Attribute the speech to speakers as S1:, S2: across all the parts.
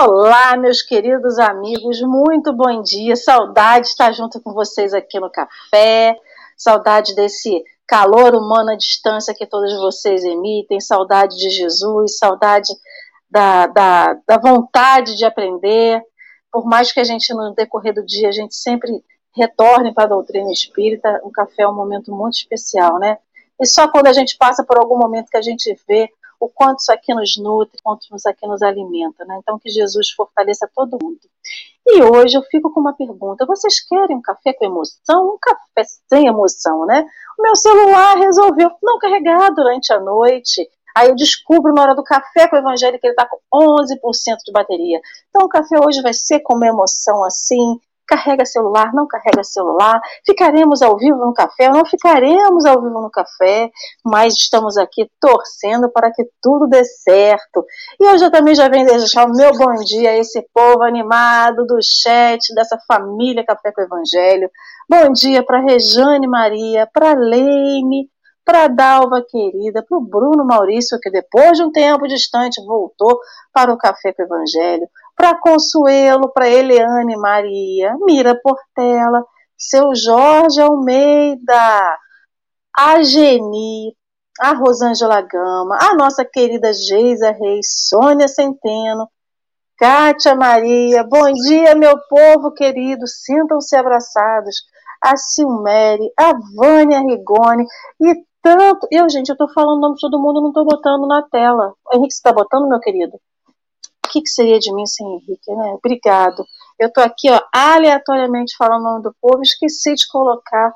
S1: Olá, meus queridos amigos, muito bom dia. Saudade de estar junto com vocês aqui no café, saudade desse calor humano à distância que todos vocês emitem, saudade de Jesus, saudade da, da, da vontade de aprender. Por mais que a gente, no decorrer do dia, a gente sempre retorne para a doutrina espírita, o café é um momento muito especial, né? E só quando a gente passa por algum momento que a gente vê o quanto isso aqui nos nutre, o quanto isso aqui nos alimenta, né? Então que Jesus fortaleça todo mundo. E hoje eu fico com uma pergunta: vocês querem um café com emoção? Um café sem emoção, né? O meu celular resolveu não carregar durante a noite. Aí eu descubro na hora do café com o evangelho que ele está com 11% de bateria. Então o café hoje vai ser com uma emoção assim, carrega celular, não carrega celular, ficaremos ao vivo no café, não ficaremos ao vivo no café, mas estamos aqui torcendo para que tudo dê certo. E eu também já venho deixar o meu bom dia a esse povo animado do chat, dessa família Café com Evangelho. Bom dia para Rejane Maria, para Leime, para Dalva querida, para o Bruno Maurício, que depois de um tempo distante voltou para o Café com o Evangelho, para Consuelo, para Eliane Maria, Mira Portela, seu Jorge Almeida, a Geni, a Rosângela Gama, a nossa querida Geisa Reis, Sônia Centeno, Kátia Maria, bom dia, meu povo querido, sintam-se abraçados. A Silmere, a Vânia Rigoni e tanto. Eu, gente, eu tô falando o nome de todo mundo, não tô botando na tela. Henrique, você tá botando, meu querido? Que, que seria de mim sem Henrique, né? Obrigado. Eu estou aqui, ó, aleatoriamente falando o nome do povo, esqueci de colocar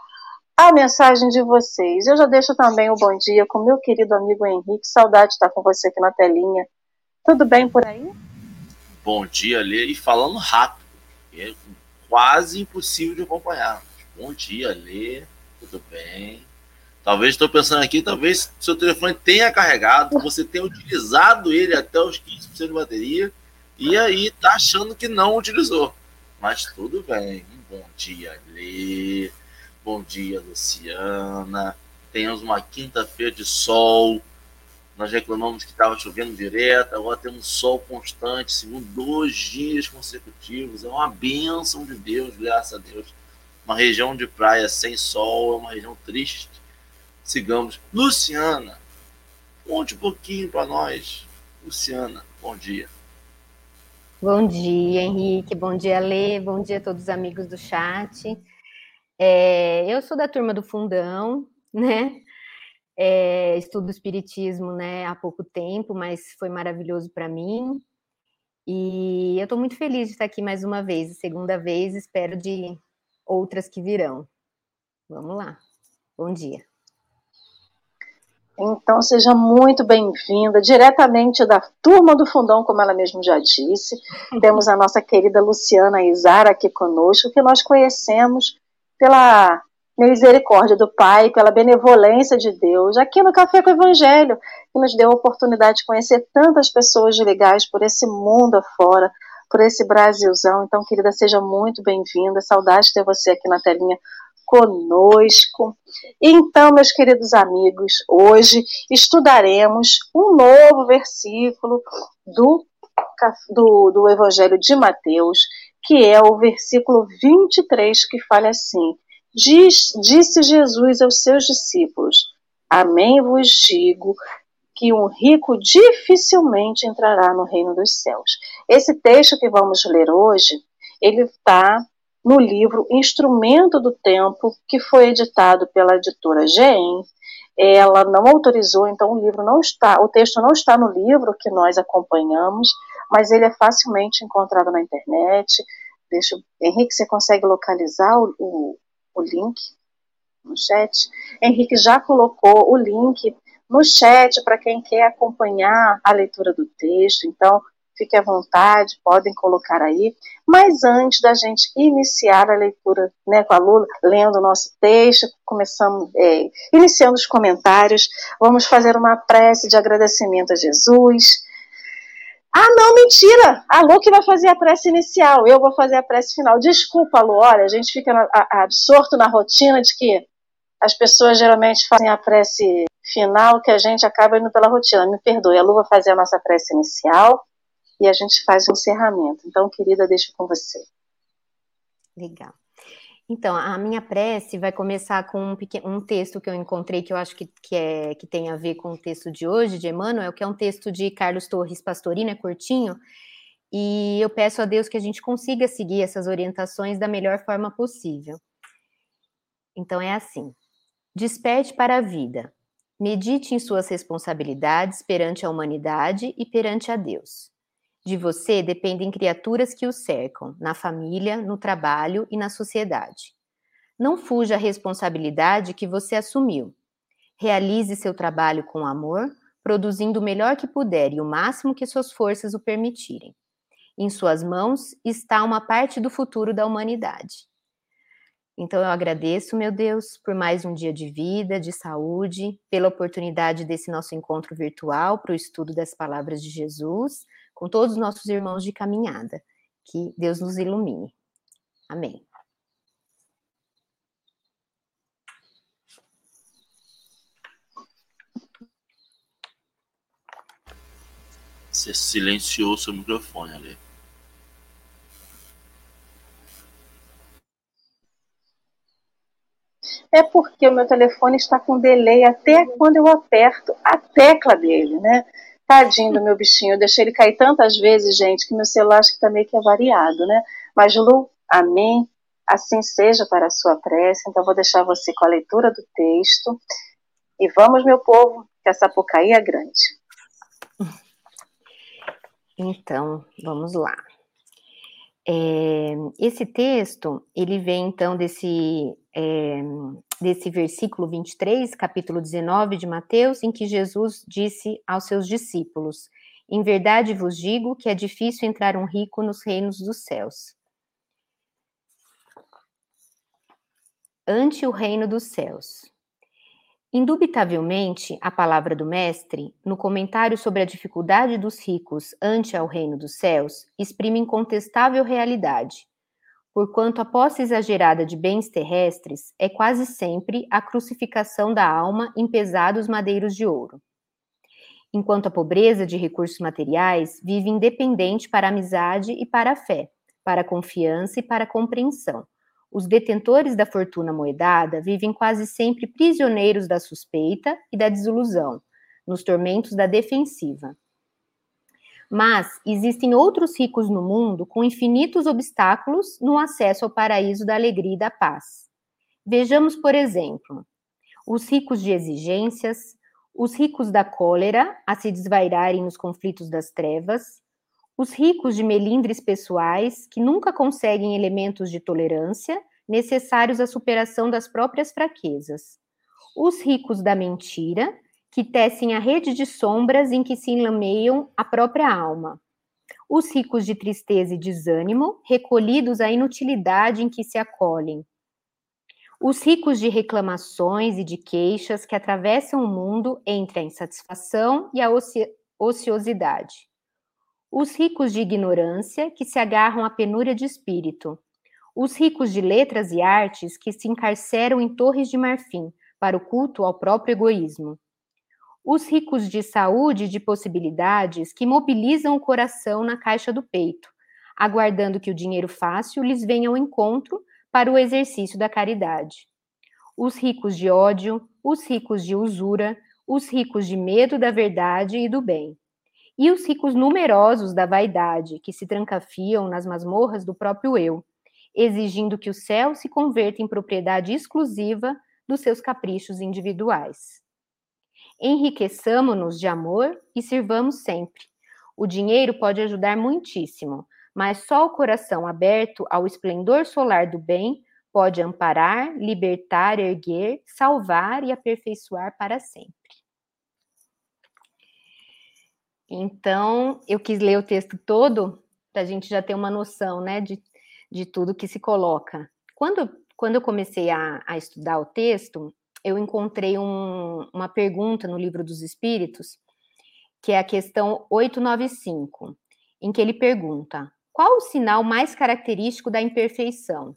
S1: a mensagem de vocês. Eu já deixo também o bom dia com meu querido amigo Henrique. Saudade de estar com você aqui na telinha. Tudo bem por aí?
S2: Bom dia, Lê. E falando rápido, é quase impossível de acompanhar. Bom dia, Lê. Tudo bem? Talvez estou pensando aqui, talvez seu telefone tenha carregado, você tenha utilizado ele até os 15% de bateria e aí tá achando que não utilizou. Mas tudo bem. Bom dia, Lê. Bom dia, Luciana. Temos uma quinta-feira de sol. Nós reclamamos que estava chovendo direto, agora temos sol constante, segundo dois dias consecutivos. É uma bênção de Deus, graças a Deus. Uma região de praia sem sol é uma região triste sigamos. Luciana, conte um pouquinho para nós. Luciana, bom dia.
S3: Bom dia, Henrique. Bom dia, Lê. Bom dia a todos os amigos do chat. É, eu sou da turma do Fundão, né? É, estudo Espiritismo né, há pouco tempo, mas foi maravilhoso para mim. E eu estou muito feliz de estar aqui mais uma vez, segunda vez, espero de outras que virão. Vamos lá. Bom dia.
S1: Então, seja muito bem-vinda, diretamente da turma do Fundão, como ela mesma já disse. Temos a nossa querida Luciana Izara aqui conosco, que nós conhecemos pela misericórdia do Pai, pela benevolência de Deus, aqui no Café com o Evangelho, que nos deu a oportunidade de conhecer tantas pessoas legais por esse mundo afora, por esse Brasilzão. Então, querida, seja muito bem-vinda. Saudade de ter você aqui na telinha conosco. Então, meus queridos amigos, hoje estudaremos um novo versículo do, do, do Evangelho de Mateus, que é o versículo 23, que fala assim: Diz, Disse Jesus aos seus discípulos: Amém vos digo que um rico dificilmente entrará no reino dos céus. Esse texto que vamos ler hoje, ele está no livro Instrumento do Tempo, que foi editado pela editora GEM. Ela não autorizou, então o livro não está, o texto não está no livro que nós acompanhamos, mas ele é facilmente encontrado na internet. Deixa, Henrique, você consegue localizar o, o, o link no chat? Henrique já colocou o link no chat para quem quer acompanhar a leitura do texto. Então, fique à vontade, podem colocar aí. Mas antes da gente iniciar a leitura né, com a Lula, lendo o nosso texto, começamos, é, iniciando os comentários, vamos fazer uma prece de agradecimento a Jesus. Ah, não, mentira! A Lu que vai fazer a prece inicial, eu vou fazer a prece final. Desculpa, Lu, olha, a gente fica absorto na rotina de que as pessoas geralmente fazem a prece final, que a gente acaba indo pela rotina. Me perdoe, a Lu vai fazer a nossa prece inicial e a gente faz o encerramento. Então, querida, deixo com você.
S3: Legal. Então, a minha prece vai começar com um, pequeno, um texto que eu encontrei que eu acho que, que, é, que tem a ver com o texto de hoje, de Emmanuel, que é um texto de Carlos Torres Pastorino, é curtinho, e eu peço a Deus que a gente consiga seguir essas orientações da melhor forma possível. Então, é assim: desperte para a vida, medite em suas responsabilidades perante a humanidade e perante a Deus. De você dependem criaturas que o cercam, na família, no trabalho e na sociedade. Não fuja a responsabilidade que você assumiu. Realize seu trabalho com amor, produzindo o melhor que puder e o máximo que suas forças o permitirem. Em suas mãos está uma parte do futuro da humanidade. Então eu agradeço, meu Deus, por mais um dia de vida, de saúde, pela oportunidade desse nosso encontro virtual para o estudo das palavras de Jesus com todos os nossos irmãos de caminhada. Que Deus nos ilumine. Amém.
S2: Você silenciou seu microfone ali.
S1: É porque o meu telefone está com delay até quando eu aperto a tecla dele, né? Tadinho do meu bichinho, eu deixei ele cair tantas vezes, gente, que meu celular acho que tá meio que avariado, né? Mas Lu, amém, assim seja para a sua prece. Então vou deixar você com a leitura do texto. E vamos, meu povo, que essa Sapucaí é grande.
S3: Então, vamos lá. É, esse texto, ele vem então desse é, desse versículo 23, capítulo 19 de Mateus, em que Jesus disse aos seus discípulos: Em verdade vos digo que é difícil entrar um rico nos reinos dos céus. Ante o reino dos céus. Indubitavelmente, a palavra do Mestre, no comentário sobre a dificuldade dos ricos ante ao reino dos céus, exprime incontestável realidade porquanto a posse exagerada de bens terrestres é quase sempre a crucificação da alma em pesados madeiros de ouro. Enquanto a pobreza de recursos materiais vive independente para a amizade e para a fé, para a confiança e para a compreensão. Os detentores da fortuna moedada vivem quase sempre prisioneiros da suspeita e da desilusão, nos tormentos da defensiva mas existem outros ricos no mundo com infinitos obstáculos no acesso ao paraíso da alegria e da paz. Vejamos, por exemplo, os ricos de exigências, os ricos da cólera a se desvairarem nos conflitos das trevas, os ricos de melindres pessoais que nunca conseguem elementos de tolerância necessários à superação das próprias fraquezas, os ricos da mentira que tecem a rede de sombras em que se enlameiam a própria alma. Os ricos de tristeza e desânimo, recolhidos à inutilidade em que se acolhem. Os ricos de reclamações e de queixas que atravessam o mundo entre a insatisfação e a oci ociosidade. Os ricos de ignorância que se agarram à penúria de espírito. Os ricos de letras e artes que se encarceram em torres de marfim para o culto ao próprio egoísmo os ricos de saúde de possibilidades que mobilizam o coração na caixa do peito, aguardando que o dinheiro fácil lhes venha ao encontro para o exercício da caridade. Os ricos de ódio, os ricos de usura, os ricos de medo da verdade e do bem. E os ricos numerosos da vaidade, que se trancafiam nas masmorras do próprio eu, exigindo que o céu se converta em propriedade exclusiva dos seus caprichos individuais. Enriqueçamos-nos de amor e sirvamos sempre. O dinheiro pode ajudar muitíssimo, mas só o coração aberto ao esplendor solar do bem pode amparar, libertar, erguer, salvar e aperfeiçoar para sempre. Então, eu quis ler o texto todo para a gente já ter uma noção né, de, de tudo que se coloca. Quando, quando eu comecei a, a estudar o texto, eu encontrei um, uma pergunta no livro dos Espíritos, que é a questão 895, em que ele pergunta: qual o sinal mais característico da imperfeição?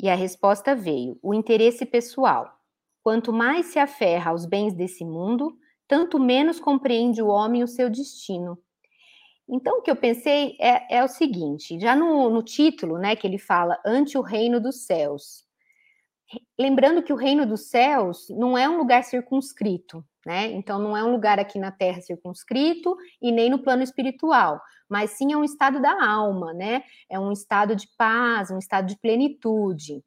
S3: E a resposta veio: o interesse pessoal. Quanto mais se aferra aos bens desse mundo, tanto menos compreende o homem o seu destino. Então, o que eu pensei é, é o seguinte: já no, no título, né, que ele fala ante o reino dos céus. Lembrando que o reino dos céus não é um lugar circunscrito, né? Então, não é um lugar aqui na Terra circunscrito e nem no plano espiritual, mas sim é um estado da alma, né? É um estado de paz, um estado de plenitude.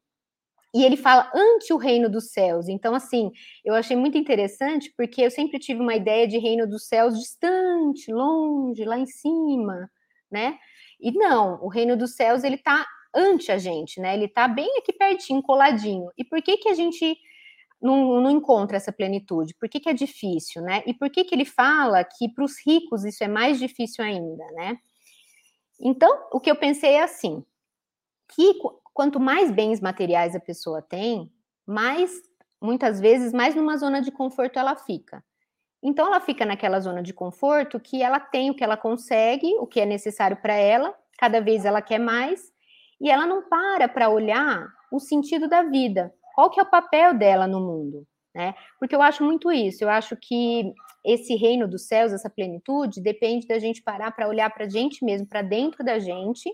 S3: E ele fala ante o reino dos céus. Então, assim, eu achei muito interessante, porque eu sempre tive uma ideia de reino dos céus distante, longe, lá em cima, né? E não, o reino dos céus, ele tá ante a gente, né? Ele tá bem aqui pertinho, coladinho. E por que que a gente não, não encontra essa plenitude? Por que que é difícil, né? E por que que ele fala que para os ricos isso é mais difícil ainda, né? Então, o que eu pensei é assim, que quanto mais bens materiais a pessoa tem, mais, muitas vezes, mais numa zona de conforto ela fica. Então, ela fica naquela zona de conforto que ela tem o que ela consegue, o que é necessário para ela, cada vez ela quer mais, e ela não para para olhar o sentido da vida, qual que é o papel dela no mundo, né? Porque eu acho muito isso, eu acho que esse reino dos céus, essa plenitude, depende da gente parar para olhar para a gente mesmo, para dentro da gente,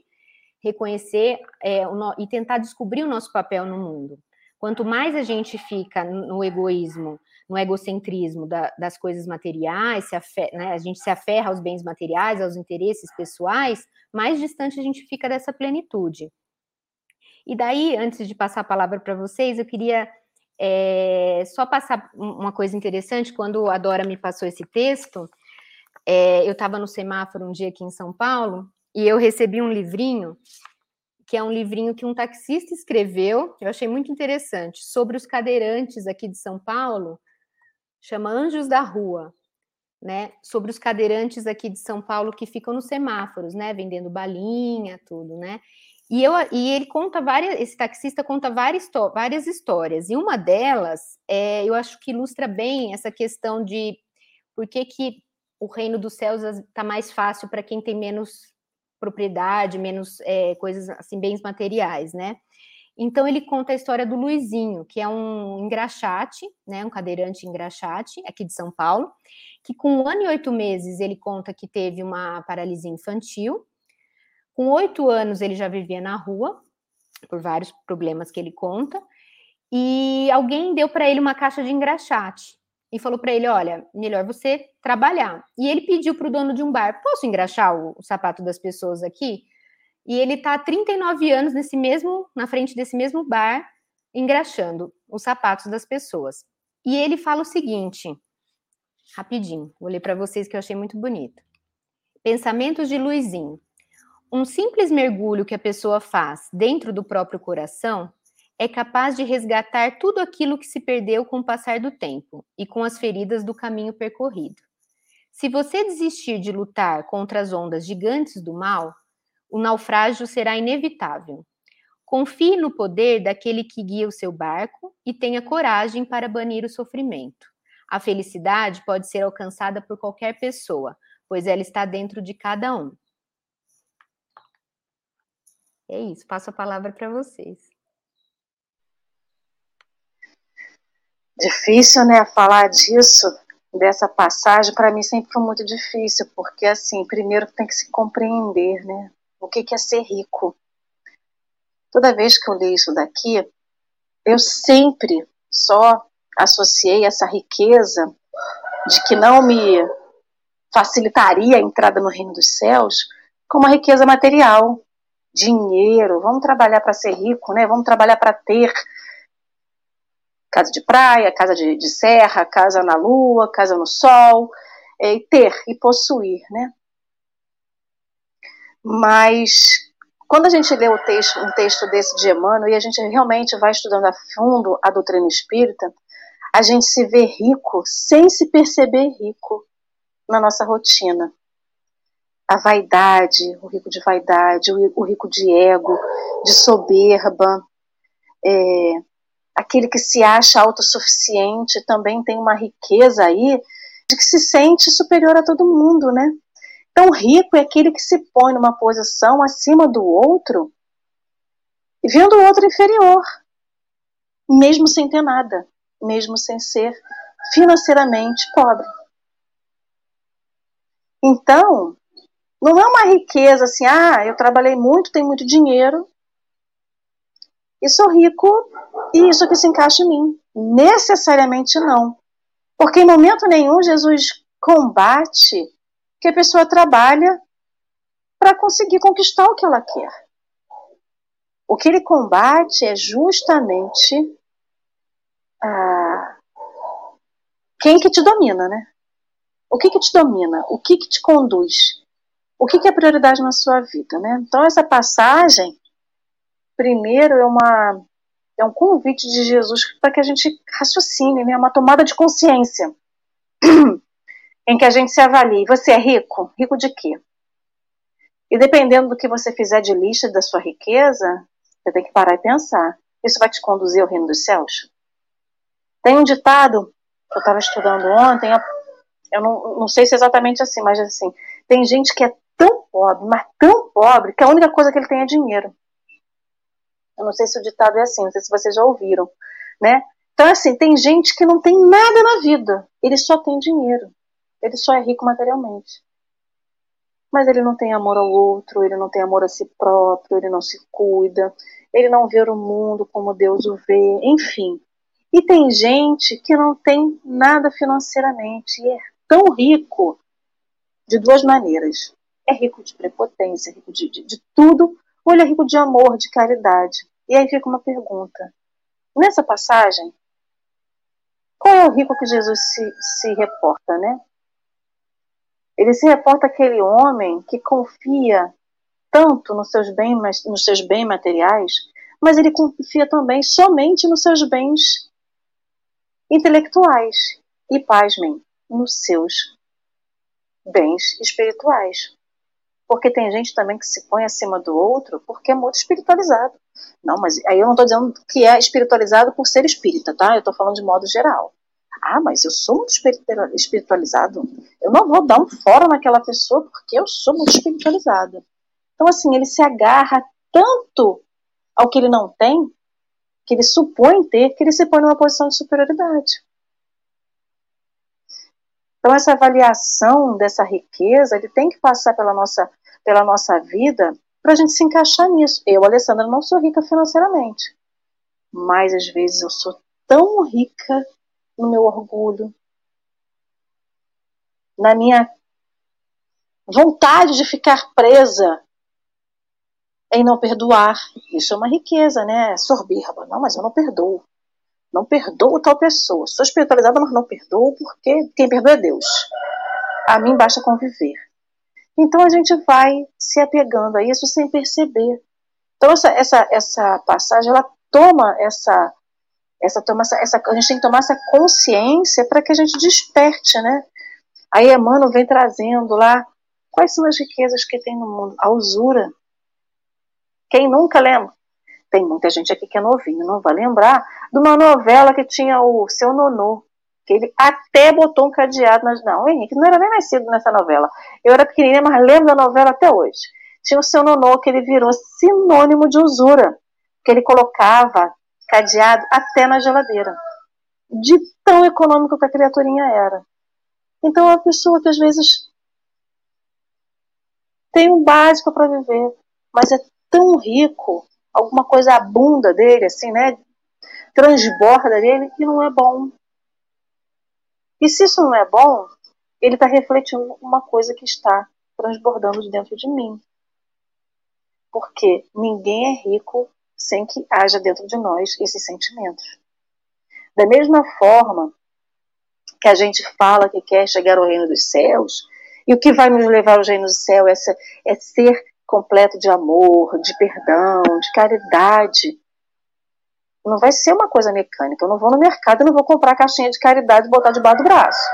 S3: reconhecer é, o, e tentar descobrir o nosso papel no mundo. Quanto mais a gente fica no egoísmo, no egocentrismo da, das coisas materiais, afer, né, a gente se aferra aos bens materiais, aos interesses pessoais, mais distante a gente fica dessa plenitude. E daí, antes de passar a palavra para vocês, eu queria é, só passar uma coisa interessante. Quando a Dora me passou esse texto, é, eu estava no semáforo um dia aqui em São Paulo e eu recebi um livrinho, que é um livrinho que um taxista escreveu, eu achei muito interessante, sobre os cadeirantes aqui de São Paulo, chama Anjos da Rua, né? Sobre os cadeirantes aqui de São Paulo que ficam nos semáforos, né? Vendendo balinha, tudo, né? E, eu, e ele conta várias, esse taxista conta várias, várias histórias, e uma delas, é, eu acho que ilustra bem essa questão de por que, que o reino dos céus está mais fácil para quem tem menos propriedade, menos é, coisas assim, bens materiais, né? Então ele conta a história do Luizinho, que é um engraxate, né, um cadeirante engraxate aqui de São Paulo, que com um ano e oito meses ele conta que teve uma paralisia infantil. Com oito anos ele já vivia na rua, por vários problemas que ele conta, e alguém deu para ele uma caixa de engraxate e falou para ele: Olha, melhor você trabalhar. E ele pediu para o dono de um bar: Posso engraxar o, o sapato das pessoas aqui? E ele está há 39 anos nesse mesmo, na frente desse mesmo bar, engraxando os sapatos das pessoas. E ele fala o seguinte, rapidinho, vou ler para vocês que eu achei muito bonito. Pensamentos de Luizinho. Um simples mergulho que a pessoa faz dentro do próprio coração é capaz de resgatar tudo aquilo que se perdeu com o passar do tempo e com as feridas do caminho percorrido. Se você desistir de lutar contra as ondas gigantes do mal, o naufrágio será inevitável. Confie no poder daquele que guia o seu barco e tenha coragem para banir o sofrimento. A felicidade pode ser alcançada por qualquer pessoa, pois ela está dentro de cada um. É isso, passo a palavra para vocês.
S1: Difícil, né, falar disso, dessa passagem, para mim sempre foi muito difícil, porque, assim, primeiro tem que se compreender, né, o que, é ser rico. Toda vez que eu leio isso daqui, eu sempre só associei essa riqueza de que não me facilitaria a entrada no reino dos céus com uma riqueza material, dinheiro, vamos trabalhar para ser rico, né? Vamos trabalhar para ter casa de praia, casa de, de serra, casa na lua, casa no sol, é, ter e possuir, né? Mas quando a gente lê o texto, um texto desse de Emmanuel e a gente realmente vai estudando a fundo a doutrina espírita, a gente se vê rico sem se perceber rico na nossa rotina. A vaidade, o rico de vaidade, o rico de ego, de soberba, é, aquele que se acha autossuficiente também tem uma riqueza aí de que se sente superior a todo mundo, né? Então, rico é aquele que se põe numa posição acima do outro vendo o outro inferior, mesmo sem ter nada, mesmo sem ser financeiramente pobre. Então, Não é uma riqueza assim, ah, eu trabalhei muito, tenho muito dinheiro, e sou rico, e isso que se encaixa em mim. Necessariamente não. Porque em momento nenhum Jesus combate que a pessoa trabalha para conseguir conquistar o que ela quer. O que ele combate é justamente quem que te domina, né? O que que te domina? O que que te conduz? O que que é prioridade na sua vida, né? Então essa passagem, primeiro é uma é um convite de Jesus para que a gente raciocine, né? Uma tomada de consciência em que a gente se avalie. Você é rico? Rico de quê? E dependendo do que você fizer de lista da sua riqueza, você tem que parar e pensar. Isso vai te conduzir ao reino dos céus? Tem um ditado que eu estava estudando ontem, eu não, não sei se é exatamente assim, mas assim, tem gente que é tão pobre, mas tão pobre, que a única coisa que ele tem é dinheiro. Eu não sei se o ditado é assim, não sei se vocês já ouviram, né? Então, assim, tem gente que não tem nada na vida, ele só tem dinheiro. Ele só é rico materialmente mas ele não tem amor ao outro, ele não tem amor a si próprio, ele não se cuida, ele não vê o mundo como Deus o vê, enfim. E tem gente que não tem nada financeiramente e é tão rico de duas maneiras. É rico de prepotência, rico de, de, de tudo, ou ele é rico de amor, de caridade. E aí fica uma pergunta. Nessa passagem, qual é o rico que Jesus se, se reporta, né? Ele se reporta aquele homem que confia tanto nos seus, bens, nos seus bens materiais, mas ele confia também somente nos seus bens intelectuais e, pasmem, nos seus bens espirituais. Porque tem gente também que se põe acima do outro porque é muito espiritualizado. Não, mas aí eu não estou dizendo que é espiritualizado por ser espírita, tá? Eu estou falando de modo geral. Ah, mas eu sou muito espiritualizado. Eu não vou dar um fora naquela pessoa porque eu sou muito espiritualizada. Então, assim, ele se agarra tanto ao que ele não tem, que ele supõe ter, que ele se põe numa posição de superioridade. Então, essa avaliação dessa riqueza, ele tem que passar pela nossa, pela nossa vida para a gente se encaixar nisso. Eu, Alessandra, não sou rica financeiramente, mas às vezes eu sou tão rica no meu orgulho, na minha vontade de ficar presa em não perdoar. Isso é uma riqueza, né? Sorbirba. Não, mas eu não perdoo. Não perdoo tal pessoa. Sou espiritualizada, mas não perdoo porque quem perdoa é Deus. A mim basta conviver. Então a gente vai se apegando a isso sem perceber. Então essa, essa, essa passagem, ela toma essa essa, toma, essa, a gente tem que tomar essa consciência para que a gente desperte, né? Aí Emmanuel vem trazendo lá quais são as riquezas que tem no mundo. A usura. Quem nunca lembra? Tem muita gente aqui que é novinho, não vai lembrar de uma novela que tinha o seu nonô, que ele até botou um cadeado nas. Não, Henrique, não era nem nascido nessa novela. Eu era pequenininha, mas lembro da novela até hoje. Tinha o seu nonô que ele virou sinônimo de usura, que ele colocava cadeado até na geladeira. De tão econômico que a criaturinha era. Então, é uma pessoa que às vezes tem um básico para viver, mas é tão rico, alguma coisa abunda dele, assim, né? Transborda dele, que não é bom. E se isso não é bom, ele está refletindo uma coisa que está transbordando de dentro de mim. Porque ninguém é rico sem que haja dentro de nós esses sentimentos. Da mesma forma que a gente fala que quer chegar ao reino dos céus, e o que vai nos levar ao reino dos céus é, é ser completo de amor, de perdão, de caridade. Não vai ser uma coisa mecânica. Eu não vou no mercado e não vou comprar caixinha de caridade e botar debaixo do braço.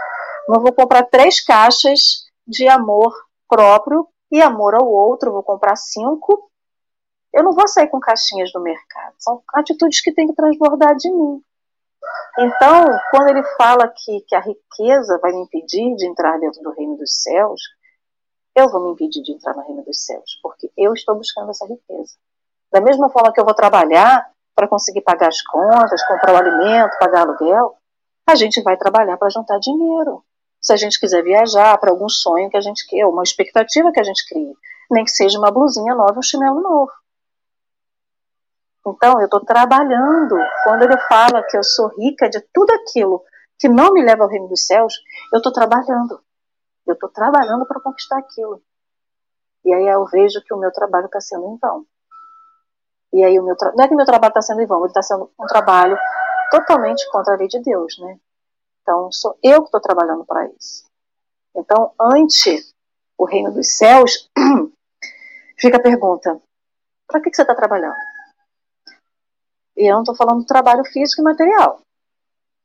S1: Não vou comprar três caixas de amor próprio e amor ao outro. Vou comprar cinco eu não vou sair com caixinhas do mercado. São atitudes que têm que transbordar de mim. Então, quando ele fala que, que a riqueza vai me impedir de entrar dentro do reino dos céus, eu vou me impedir de entrar no reino dos céus, porque eu estou buscando essa riqueza. Da mesma forma que eu vou trabalhar para conseguir pagar as contas, comprar o alimento, pagar aluguel, a gente vai trabalhar para juntar dinheiro. Se a gente quiser viajar para algum sonho que a gente quer, uma expectativa que a gente cria, nem que seja uma blusinha nova, um chinelo novo. Então, eu estou trabalhando. Quando ele fala que eu sou rica de tudo aquilo que não me leva ao reino dos céus, eu estou trabalhando. Eu estou trabalhando para conquistar aquilo. E aí eu vejo que o meu trabalho está sendo em vão. E aí o meu tra... não é que meu trabalho está sendo em vão, ele está sendo um trabalho totalmente contra a lei de Deus, né? Então sou eu que estou trabalhando para isso. Então, ante o reino dos céus, fica a pergunta: para que, que você está trabalhando? E eu não estou falando do trabalho físico e material.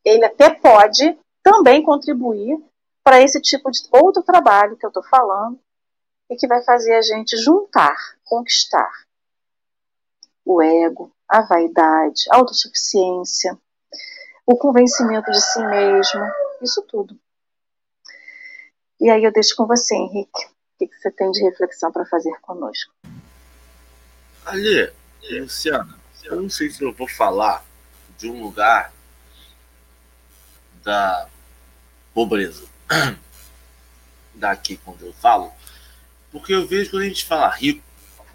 S1: Ele até pode também contribuir para esse tipo de outro trabalho que eu estou falando e que vai fazer a gente juntar, conquistar o ego, a vaidade, a autossuficiência, o convencimento de si mesmo, isso tudo. E aí eu deixo com você, Henrique. O que você tem de reflexão para fazer conosco?
S2: Ali, Luciana, eu não sei se eu vou falar de um lugar da pobreza daqui quando eu falo, porque eu vejo quando a gente fala rico,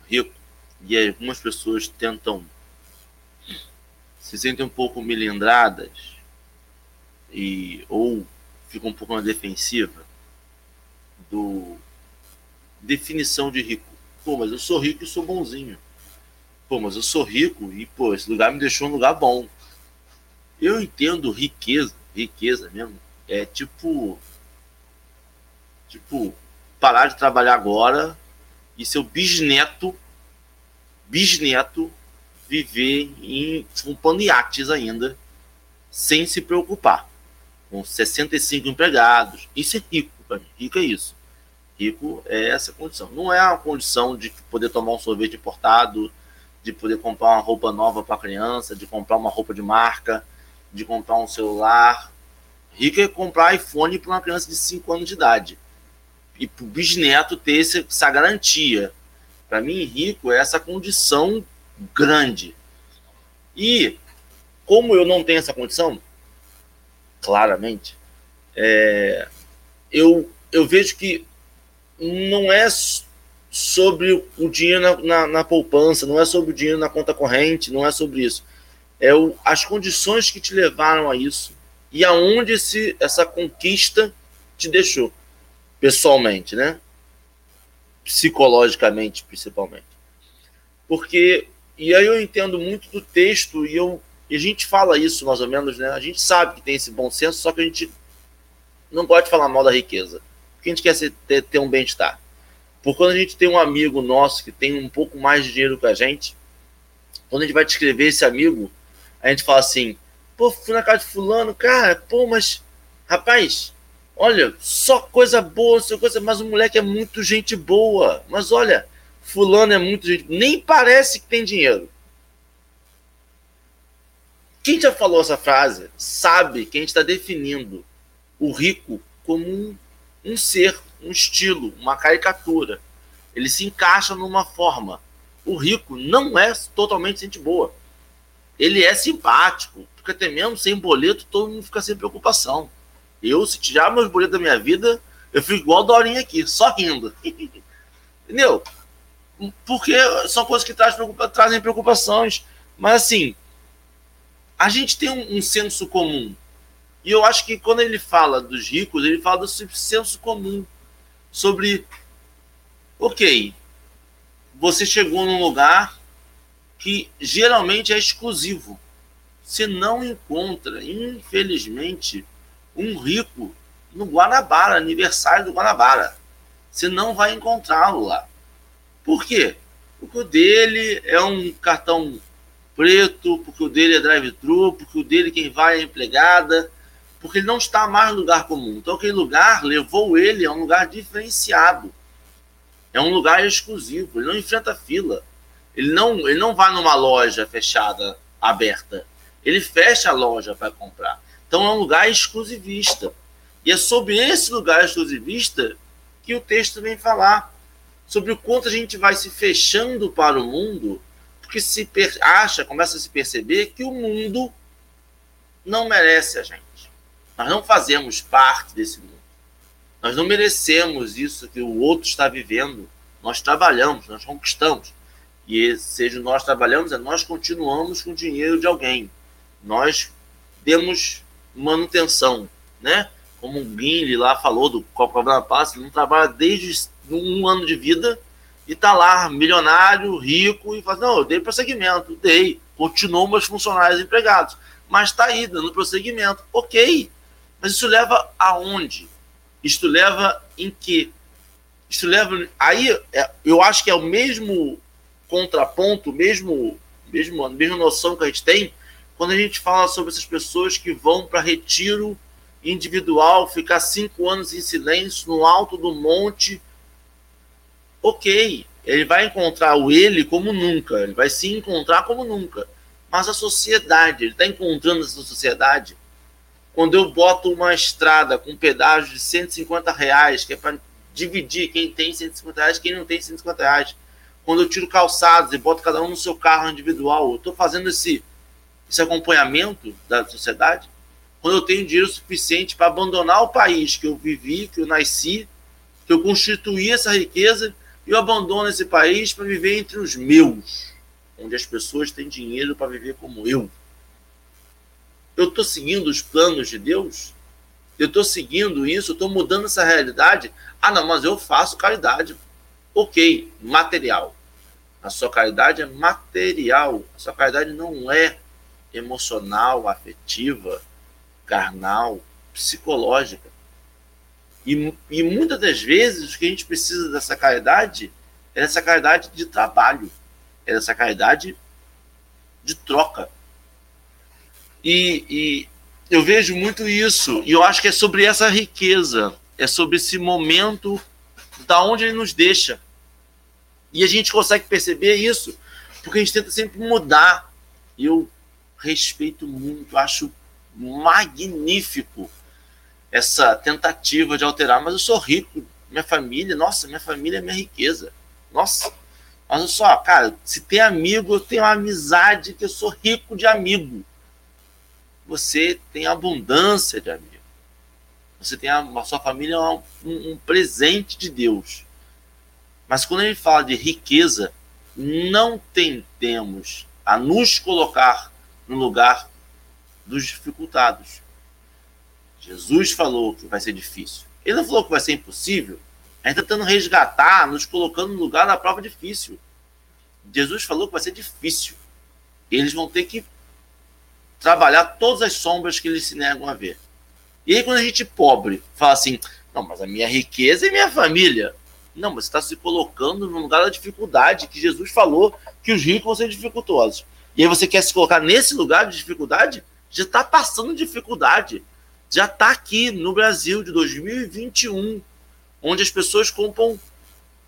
S2: rico, e algumas pessoas tentam se sentem um pouco milindradas e ou ficam um pouco na defensiva do definição de rico. Pô, mas eu sou rico e sou bonzinho. Pô, mas eu sou rico e, pô, esse lugar me deixou um lugar bom. Eu entendo riqueza, riqueza mesmo. É tipo. Tipo, parar de trabalhar agora e seu bisneto, bisneto, viver em comprando iates ainda, sem se preocupar. Com 65 empregados. Isso é rico, para mim. Rico é isso. Rico é essa condição. Não é a condição de poder tomar um sorvete importado, de poder comprar uma roupa nova para a criança, de comprar uma roupa de marca, de comprar um celular. Rico é comprar iPhone para uma criança de 5 anos de idade. E para o bisneto ter essa garantia. Para mim, rico é essa condição grande. E como eu não tenho essa condição, claramente, é, eu, eu vejo que não é sobre o dinheiro na, na, na, poupança, não é sobre o dinheiro na conta corrente, não é sobre isso. É o, as condições que te levaram a isso e aonde esse, essa conquista te deixou, pessoalmente, né? Psicologicamente, principalmente. Porque, e aí eu entendo muito do texto e eu e a gente fala isso mais ou menos, né? A gente sabe que tem esse bom senso, só que a gente não pode falar mal da riqueza. Porque a gente quer ter, ter um bem-estar. Por quando a gente tem um amigo nosso que tem um pouco mais de dinheiro que a gente, quando a gente vai descrever esse amigo, a gente fala assim: pô, fui na casa de Fulano, cara, pô, mas, rapaz, olha, só coisa boa, só coisa, mas o moleque é muito gente boa. Mas olha, Fulano é muito gente, nem parece que tem dinheiro. Quem já falou essa frase sabe que a gente está definindo o rico como um, um ser um estilo, uma caricatura. Ele se encaixa numa forma. O rico não é totalmente gente boa. Ele é simpático, porque até mesmo sem boleto todo mundo fica sem preocupação. Eu, se tirar meus boletos da minha vida, eu fico igual Dorinha aqui, só rindo. Entendeu? Porque são coisas que trazem, trazem preocupações. Mas assim, a gente tem um, um senso comum. E eu acho que quando ele fala dos ricos, ele fala do senso comum sobre, ok, você chegou num lugar que geralmente é exclusivo. Você não encontra, infelizmente, um rico no Guanabara, aniversário do Guanabara. Você não vai encontrá-lo lá. Por quê? Porque o dele é um cartão preto, porque o dele é drive-thru, porque o dele quem vai é empregada, porque ele não está mais no lugar comum. Então, aquele lugar levou ele a um lugar diferenciado. É um lugar exclusivo. Ele não enfrenta fila. Ele não, ele não vai numa loja fechada, aberta. Ele fecha a loja para comprar. Então, é um lugar exclusivista. E é sobre esse lugar exclusivista que o texto vem falar. Sobre o quanto a gente vai se fechando para o mundo, porque se acha, começa a se perceber que o mundo não merece a gente. Nós não fazemos parte desse mundo. Nós não merecemos isso que o outro está vivendo. Nós trabalhamos, nós conquistamos. E seja nós trabalhamos, é nós continuamos com o dinheiro de alguém. Nós demos manutenção, né? Como o Guinle lá falou do Copacabana Pass, não trabalha desde um ano de vida e tá lá, milionário, rico, e fala, não, eu dei prosseguimento, dei, continuou meus funcionários empregados, mas tá aí, dando prosseguimento, ok, mas isso leva aonde? Isto leva em que? Isso leva, aí, é, eu acho que é o mesmo contraponto, mesmo, mesmo, a mesma noção que a gente tem quando a gente fala sobre essas pessoas que vão para retiro individual, ficar cinco anos em silêncio no alto do monte. Ok, ele vai encontrar o ele como nunca, ele vai se encontrar como nunca. Mas a sociedade, ele está encontrando essa sociedade. Quando eu boto uma estrada com pedágio de 150 reais, que é para dividir quem tem 150 reais quem não tem 150 reais. Quando eu tiro calçados e boto cada um no seu carro individual, eu estou fazendo esse, esse acompanhamento da sociedade. Quando eu tenho dinheiro suficiente para abandonar o país que eu vivi, que eu nasci, que eu constituí essa riqueza, eu abandono esse país para viver entre os meus, onde as pessoas têm dinheiro para viver como eu. Eu estou seguindo os planos de Deus? Eu estou seguindo isso? Estou mudando essa realidade? Ah, não, mas eu faço caridade. Ok, material. A sua caridade é material. A sua caridade não é emocional, afetiva, carnal, psicológica. E, e muitas das vezes o que a gente precisa dessa caridade é essa caridade de trabalho, é essa caridade de troca. E, e eu vejo muito isso, e eu acho que é sobre essa riqueza, é sobre esse momento da onde ele nos deixa. E a gente consegue perceber isso, porque a gente tenta sempre mudar. Eu respeito muito, acho magnífico essa tentativa de alterar, mas eu sou rico, minha família, nossa, minha família é minha riqueza. Nossa, mas só, cara, se tem amigo, eu tenho uma amizade que eu sou rico de amigo. Você tem abundância de amigo. Você tem a, a sua família é um, um, presente de Deus. Mas quando gente fala de riqueza, não tentemos a nos colocar no lugar dos dificultados. Jesus falou que vai ser difícil. Ele não falou que vai ser impossível. A gente está tentando resgatar, nos colocando no lugar da prova difícil. Jesus falou que vai ser difícil. Eles vão ter que trabalhar todas as sombras que eles se negam a ver. E aí, quando a gente pobre fala assim, não, mas a minha riqueza é minha família. Não, mas você está se colocando no lugar da dificuldade que Jesus falou que os ricos vão ser dificultosos. E aí você quer se colocar nesse lugar de dificuldade? Já está passando dificuldade já está aqui no Brasil de 2021, onde as pessoas compram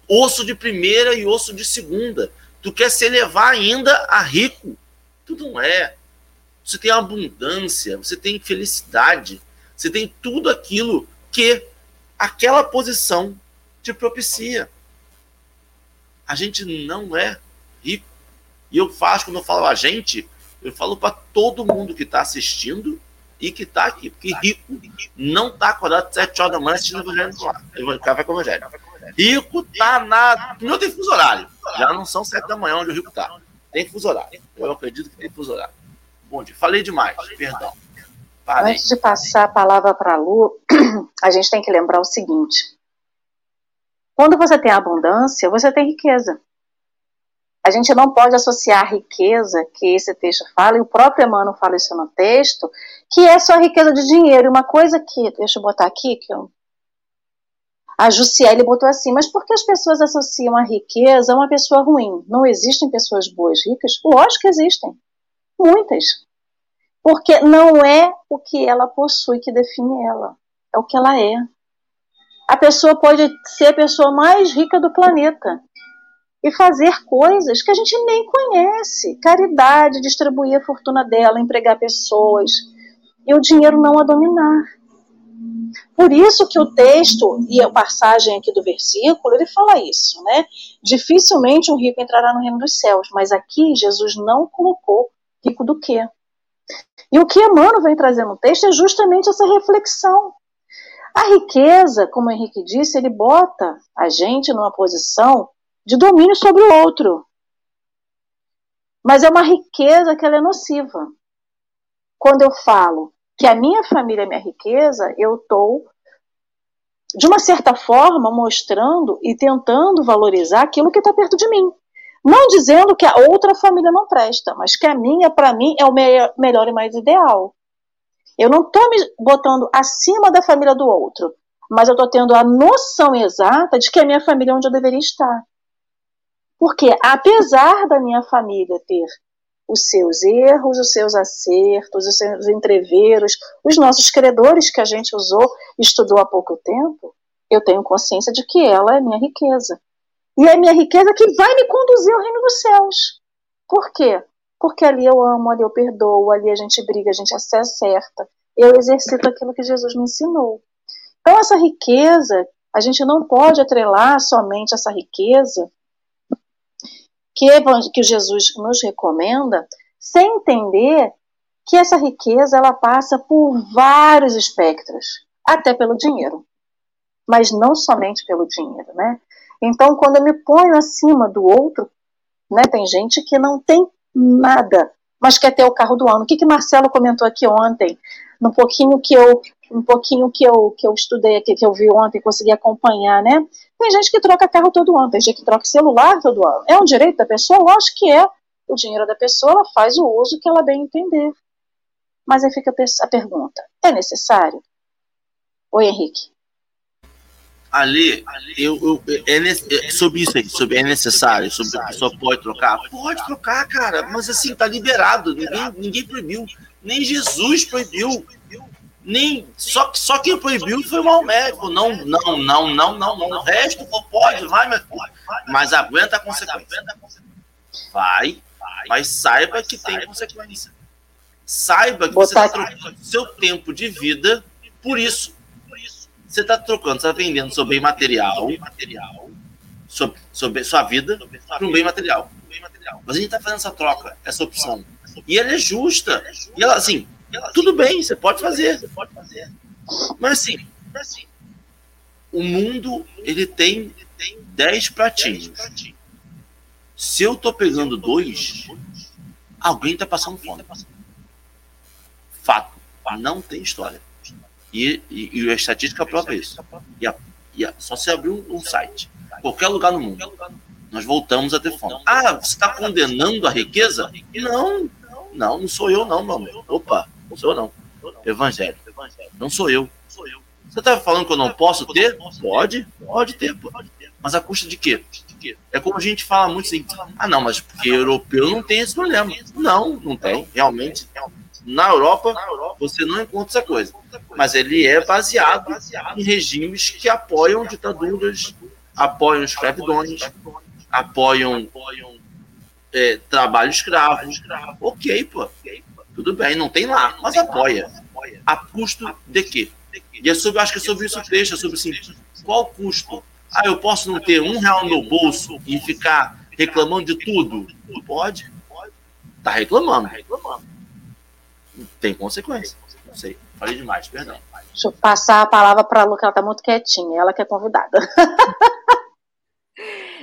S2: osso de primeira e osso de segunda. Tu quer se elevar ainda a rico? Tu não é. Você tem abundância, você tem felicidade, você tem tudo aquilo que aquela posição te propicia. A gente não é rico. E eu faço, quando eu falo a gente, eu falo para todo mundo que está assistindo e que está aqui. Porque rico não está acordado às 7 horas da manhã assistindo o Evangelho no ar. Café com o Evangelho. Rico está na. Não tem fuso horário. Já não são 7 da manhã onde o rico está. Tem fuso horário. Eu acredito que tem fuso horário. Bom dia. Falei demais, perdão.
S1: Parei. Antes de passar a palavra para a Lu, a gente tem que lembrar o seguinte: quando você tem abundância, você tem riqueza. A gente não pode associar a riqueza que esse texto fala, e o próprio Emmanuel fala isso no texto, que é só riqueza de dinheiro. Uma coisa que, deixa eu botar aqui, que eu, a Jussiele botou assim, mas por que as pessoas associam a riqueza a uma pessoa ruim? Não existem pessoas boas ricas? Lógico que existem. Muitas. Porque não é o que ela possui que define ela, é o que ela é. A pessoa pode ser a pessoa mais rica do planeta, e fazer coisas que a gente nem conhece. Caridade, distribuir a fortuna dela, empregar pessoas e o dinheiro não a dominar. Por isso que o texto e a passagem aqui do versículo, ele fala isso, né? Dificilmente um rico entrará no reino dos céus, mas aqui Jesus não colocou rico do quê? E o que Emmanuel vem trazer no texto é justamente essa reflexão. A riqueza, como o Henrique disse, ele bota a gente numa posição de domínio sobre o outro. Mas é uma riqueza que ela é nociva. Quando eu falo que a minha família é minha riqueza, eu estou, de uma certa forma, mostrando e tentando valorizar aquilo que está perto de mim. Não dizendo que a outra família não presta, mas que a minha, para mim, é o melhor e mais ideal. Eu não estou me botando acima da família do outro, mas eu estou tendo a noção exata de que a minha família é onde eu deveria estar. Porque, apesar da minha família ter os seus erros, os seus acertos, os seus entreveros, os nossos credores que a gente usou, estudou há pouco tempo, eu tenho consciência de que ela é minha riqueza. E é minha riqueza que vai me conduzir ao reino dos céus. Por quê? Porque ali eu amo, ali eu perdoo, ali a gente briga, a gente acerta. Eu exercito aquilo que Jesus me ensinou. Então, essa riqueza, a gente não pode atrelar somente essa riqueza que, que Jesus nos recomenda, sem entender que essa riqueza ela passa por vários espectros, até pelo dinheiro, mas não somente pelo dinheiro, né? Então, quando eu me ponho acima do outro, né, tem gente que não tem nada, mas quer ter o carro do ano. O que que Marcelo comentou aqui ontem, no pouquinho que eu, um pouquinho que eu que eu estudei aqui, que eu vi ontem, consegui acompanhar, né? Tem gente que troca carro todo ano, tem gente que troca celular todo ano. É um direito da pessoa? Lógico que é. O dinheiro da pessoa, ela faz o uso que ela bem entender. Mas aí fica a pergunta: é necessário? Oi, Henrique
S2: ali, eu, eu, é, é, sobre isso aí, sobre é necessário, sobre a pessoa pode trocar. Pode trocar, cara, mas assim, tá liberado, ninguém, ninguém proibiu, nem Jesus proibiu, nem só, só quem proibiu foi o Maomé. Não, não, não, não, não, não. O resto pode, vai, filho. Mas aguenta a consequência. Vai, mas saiba que tem consequência. Saiba que você está trocando seu tempo de vida por isso. Você está trocando, você está vendendo seu bem material, sobre, sobre sua vida, para um bem material. Mas a gente está fazendo essa troca, essa opção. E ela é justa. E ela, assim, tudo bem, você pode fazer. Mas assim, o mundo ele tem 10 pratinhos. Se eu tô pegando dois, alguém tá passando fome. Fato. Não tem história. E, e, e a estatística prova isso. E, a, e a, só se abrir um, site, qualquer lugar no mundo, nós voltamos a ter fome. Ah, você está condenando a riqueza? Não, não, não sou eu, não, meu amor. Opa, não sou eu, não. Evangelho. Não sou eu. Você está falando que eu não posso ter? Pode, pode ter, pô. Mas a custa de quê? É como a gente fala muito assim, ah não, mas porque europeu não tem esse problema. Não, não tem, realmente. Na Europa, você não encontra essa coisa. Mas ele é baseado em regimes que apoiam ditaduras, apoiam escravidões, apoiam é, trabalho escravo. Ok, pô. Tudo bem, não tem lá, mas apoia. A custo de quê? E é sobre, acho que é sobre isso o texto, é sobre assim, qual custo? Ah, eu posso não ter um real no bolso e ficar reclamando de tudo? Pode. Tá reclamando. Tem consequência. Não sei. Falei demais, perdão.
S1: Deixa eu passar a palavra para a Lu, que ela está muito quietinha. Ela que é convidada.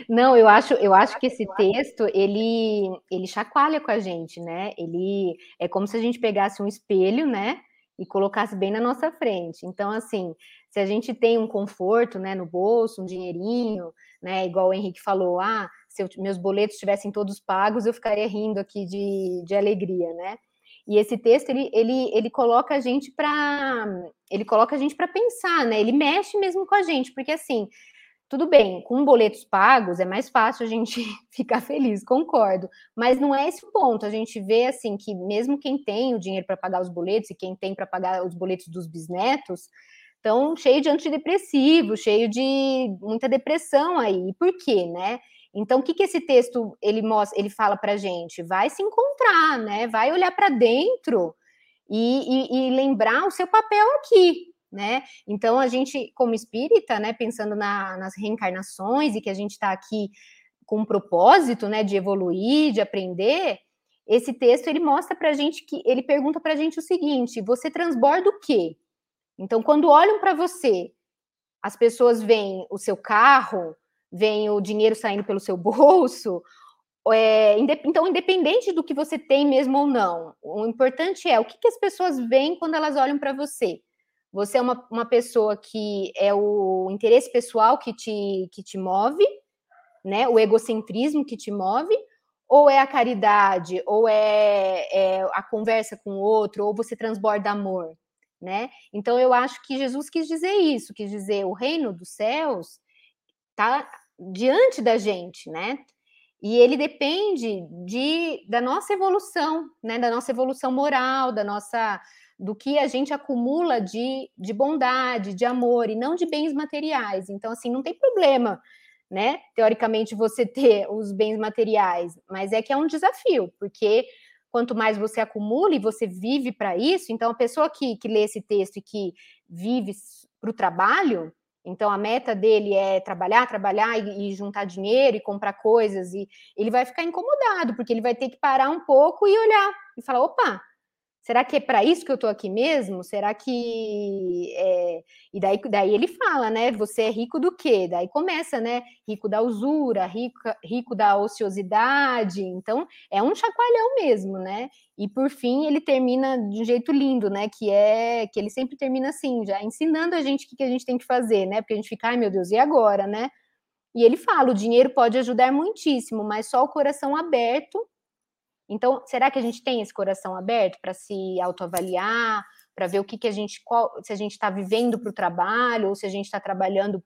S3: Não, eu acho, eu acho que esse texto ele ele chacoalha com a gente, né? Ele é como se a gente pegasse um espelho, né? E colocasse bem na nossa frente. Então, assim, se a gente tem um conforto, né, no bolso, um dinheirinho, né? Igual o Henrique falou, ah, se eu, meus boletos estivessem todos pagos, eu ficaria rindo aqui de, de alegria, né? E esse texto ele, ele, ele coloca a gente para ele coloca a gente para pensar, né? Ele mexe mesmo com a gente, porque assim, tudo bem, com boletos pagos é mais fácil a gente ficar feliz, concordo. Mas não é esse o ponto. A gente vê assim que mesmo quem tem o dinheiro para pagar os boletos e quem tem para pagar os boletos dos bisnetos, estão cheio de antidepressivo, cheio de muita depressão aí. E por quê, né? Então, o que, que esse texto ele mostra, ele fala para gente? Vai se encontrar, né? Vai olhar para dentro e, e, e, lembrar o seu papel aqui, né? Então, a gente, como espírita, né, pensando na, nas reencarnações e que a gente está aqui com um propósito, né, de evoluir, de aprender, esse texto ele mostra para gente que ele pergunta para gente o seguinte: você transborda o quê? Então, quando olham para você, as pessoas veem o seu carro, veem o dinheiro saindo pelo seu bolso. É, então, independente do que você tem mesmo ou não, o importante é o que, que as pessoas veem quando elas olham para você. Você é uma, uma pessoa que é o interesse pessoal que te, que te move, né? O egocentrismo que te move, ou é a caridade, ou é, é a conversa com o outro, ou você transborda amor, né? Então eu acho que Jesus quis dizer isso, quis dizer o reino dos céus está diante da gente, né? E ele depende de, da nossa evolução, né? Da nossa evolução moral, da nossa do que a gente acumula de, de bondade, de amor e não de bens materiais. Então, assim, não tem problema, né? Teoricamente, você ter os bens materiais, mas é que é um desafio, porque quanto mais você acumula e você vive para isso, então a pessoa que, que lê esse texto e que vive para o trabalho, então a meta dele é trabalhar, trabalhar e, e, juntar dinheiro e comprar coisas, e ele vai ficar incomodado, porque ele vai ter que parar um pouco e olhar e falar: opa, Será que é para isso que eu estou aqui mesmo? Será que. É... E daí, daí ele fala, né? Você é rico do quê? Daí começa, né? Rico da usura, rico, rico da ociosidade. Então, é um chacoalhão mesmo, né? E por fim, ele termina de um jeito lindo, né? Que é que ele sempre termina assim, já ensinando a gente o que, que a gente tem que fazer, né? Porque a gente fica, ai meu Deus, e agora, né? E ele fala: o dinheiro pode ajudar muitíssimo, mas só o coração aberto então, será que a gente tem esse coração aberto para se autoavaliar, para ver o que, que a gente, qual, se a gente está vivendo para o trabalho, ou se a gente está trabalhando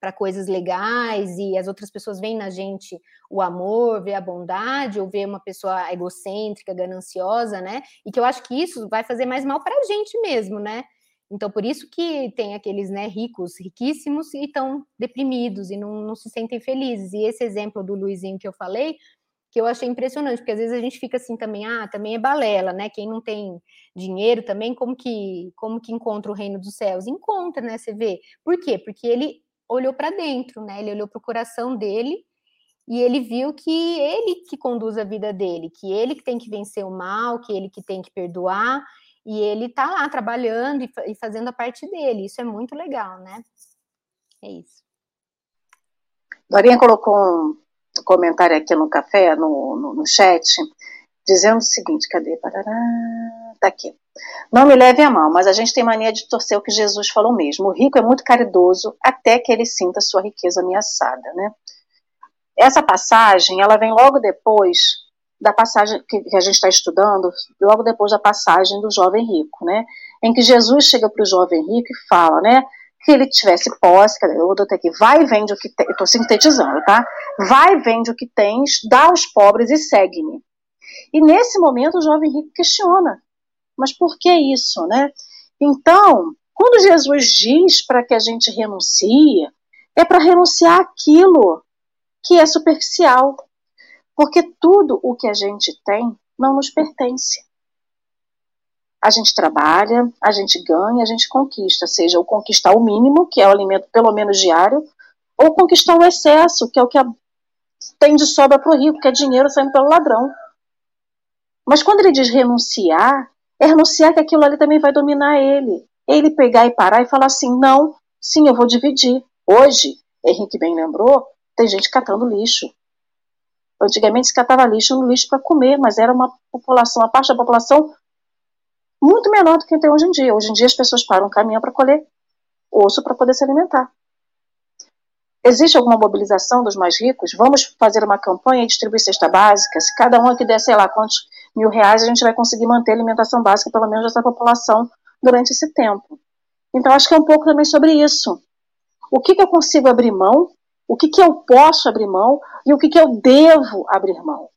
S3: para coisas legais e as outras pessoas veem na gente o amor, vê a bondade, ou vê uma pessoa egocêntrica, gananciosa, né? E que eu acho que isso vai fazer mais mal para a gente mesmo, né? Então, por isso que tem aqueles né, ricos, riquíssimos, e estão deprimidos e não, não se sentem felizes. E esse exemplo do Luizinho que eu falei que eu achei impressionante, porque às vezes a gente fica assim também, ah, também é balela, né? Quem não tem dinheiro também, como que como que encontra o reino dos céus? Encontra, né? Você vê. Por quê? Porque ele olhou para dentro, né? Ele olhou para o coração dele e ele viu que ele que conduz a vida dele, que ele que tem que vencer o mal, que ele que tem que perdoar, e ele tá lá trabalhando e, e fazendo a parte dele. Isso é muito legal, né? É isso.
S1: Dorinha colocou um, comentário aqui no café, no, no, no chat, dizendo o seguinte: cadê? Parará, tá aqui. Não me leve a mal, mas a gente tem mania de torcer o que Jesus falou mesmo. O rico é muito caridoso até que ele sinta sua riqueza ameaçada, né? Essa passagem, ela vem logo depois da passagem que, a gente está estudando, logo depois da passagem do jovem rico, né? Em que Jesus chega para o jovem rico e fala, né? Que ele tivesse posse, eu botar aqui, vai vende o que tem, estou sintetizando, tá? Vai vende o que tens, dá aos pobres e segue-me. E nesse momento o jovem rico questiona, mas por que isso, né? Então, quando Jesus diz para que a gente renuncie, é para renunciar aquilo que é superficial, porque tudo o que a gente tem não nos pertence a gente trabalha, a gente ganha, a gente conquista, seja o conquistar o mínimo, que é o alimento pelo menos diário, ou conquistar o excesso, que é o que tem de sobra para o rico, que é dinheiro saindo pelo ladrão. Mas quando ele diz renunciar, é renunciar que aquilo ali também vai dominar ele. Ele pegar e parar e falar assim: não, sim, eu vou dividir. Hoje, Henrique bem lembrou, tem gente catando lixo. Antigamente se catava lixo no lixo para comer, mas era uma população, uma parte da população muito menor do que tem hoje em dia. Hoje em dia as pessoas param um caminhão para colher osso para poder se alimentar. Existe alguma mobilização dos mais ricos? Vamos fazer uma campanha e distribuir cesta básica? Se cada um aqui der, sei lá, quantos mil reais, a gente vai conseguir manter a alimentação básica, pelo menos, dessa população durante esse tempo. Então, acho que é um pouco também sobre isso. O que, que eu consigo abrir mão? O que, que eu posso abrir mão? E o que, que eu devo abrir mão?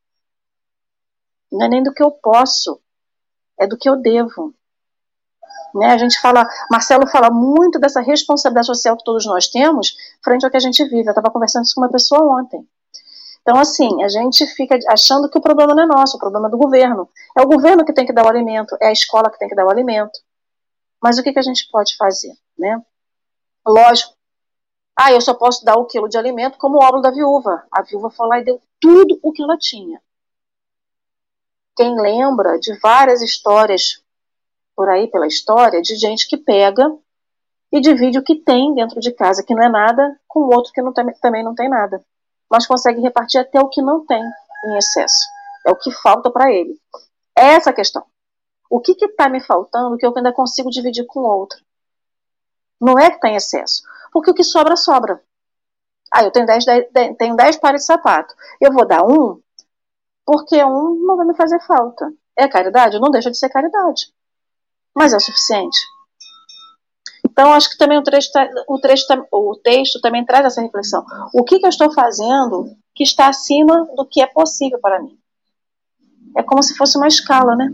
S1: Não é nem do que eu posso, é do que eu devo. Né? A gente fala, Marcelo fala muito dessa responsabilidade social que todos nós temos frente ao que a gente vive. Eu estava conversando isso com uma pessoa ontem. Então, assim, a gente fica achando que o problema não é nosso, o problema é do governo. É o governo que tem que dar o alimento, é a escola que tem que dar o alimento. Mas o que, que a gente pode fazer? Né? Lógico. Ah, eu só posso dar o quilo de alimento como o óbolo da viúva. A viúva foi lá e deu tudo o que ela tinha quem lembra de várias histórias por aí pela história de gente que pega e divide o que tem dentro de casa, que não é nada, com outro que não, também não tem nada. Mas consegue repartir até o que não tem em excesso. É o que falta para ele. É essa a questão. O que está me faltando que eu ainda consigo dividir com outro? Não é que está em excesso. Porque o que sobra, sobra. Ah, eu tenho 10, 10, 10, tenho 10 pares de sapato. Eu vou dar um, porque um não vai me fazer falta. É caridade? Não deixa de ser caridade. Mas é o suficiente. Então, acho que também o, trecho, tá, o, trecho, o texto também traz essa reflexão. O que, que eu estou fazendo que está acima do que é possível para mim? É como se fosse uma escala, né?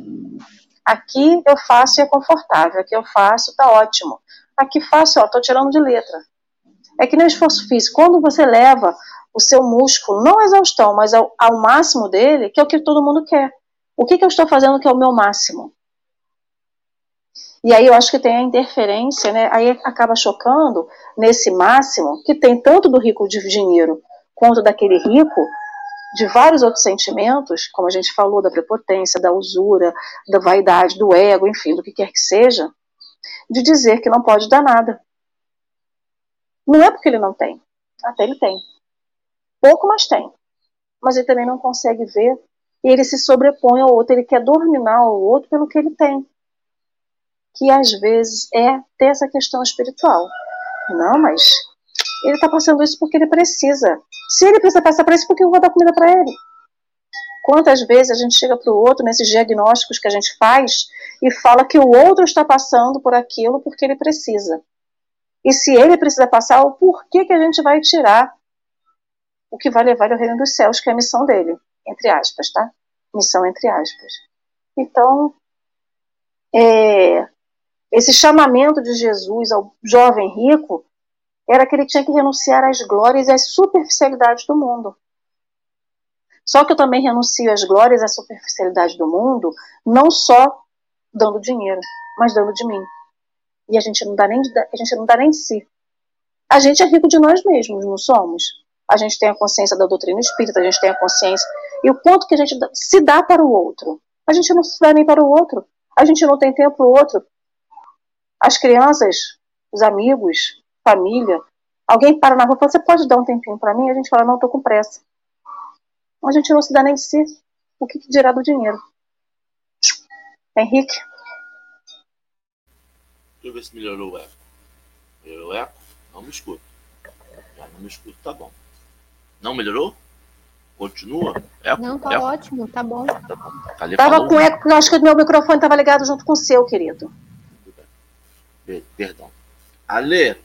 S1: Aqui eu faço e é confortável, aqui eu faço, tá ótimo. Aqui faço, ó, tô tirando de letra. É que nem esforço físico. Quando você leva o seu músculo, não a exaustão, mas ao, ao, máximo dele, que é o que todo mundo quer. O que, que eu estou fazendo que é o meu máximo? E aí eu acho que tem a interferência, né? Aí acaba chocando nesse máximo que tem tanto do rico de dinheiro quanto daquele rico de vários outros sentimentos, como a gente falou da prepotência, da usura, da vaidade, do ego, enfim, do que quer que seja, de dizer que não pode dar nada. Não é porque ele não tem, até ele tem. Pouco, mas tem. Mas ele também não consegue ver e ele se sobrepõe ao outro, ele quer dominar o outro pelo que ele tem. Que às vezes é ter essa questão espiritual. Não, mas ele está passando isso porque ele precisa. Se ele precisa passar por isso, por que eu vou dar comida para ele? Quantas vezes a gente chega para o outro nesses diagnósticos que a gente faz e fala que o outro está passando por aquilo porque ele precisa. E se ele precisa passar, o porquê que a gente vai tirar o que vai levar ao reino dos céus, que é a missão dele, entre aspas, tá? Missão entre aspas. Então, é, esse chamamento de Jesus ao jovem rico era que ele tinha que renunciar às glórias e às superficialidades do mundo. Só que eu também renuncio às glórias e às superficialidades do mundo, não só dando dinheiro, mas dando de mim. E a gente não dá nem de, a gente não dá nem de si. A gente é rico de nós mesmos, não somos? A gente tem a consciência da doutrina espírita, a gente tem a consciência e o quanto que a gente se dá para o outro. A gente não se dá nem para o outro. A gente não tem tempo para o outro. As crianças, os amigos, família, alguém para na rua e fala, você pode dar um tempinho para mim? A gente fala, não, estou com pressa. A gente não se dá nem de si. O que, que dirá do dinheiro? Henrique?
S2: Deixa eu ver se melhorou o eco. Melhorou o eco? Não me escuto. Já não me escuto, tá bom. Não melhorou? Continua?
S3: Eco, não, tá eco. ótimo, tá bom. Tá bom.
S1: Tava falou. com eco, eu acho que o meu microfone estava ligado junto com o seu, querido.
S2: Perdão. Ale,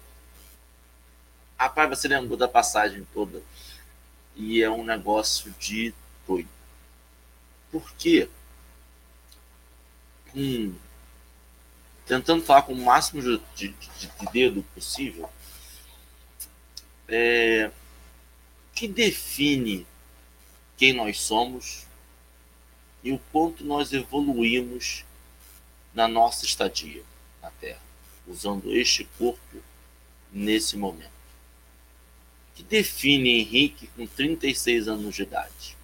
S2: rapaz, você lembrou da passagem toda. E é um negócio de doido. Por quê? Hum, tentando falar com o máximo de, de, de dedo possível, é, que define quem nós somos e o quanto nós evoluímos na nossa estadia na Terra, usando este corpo nesse momento. Que define Henrique com 36 anos de idade?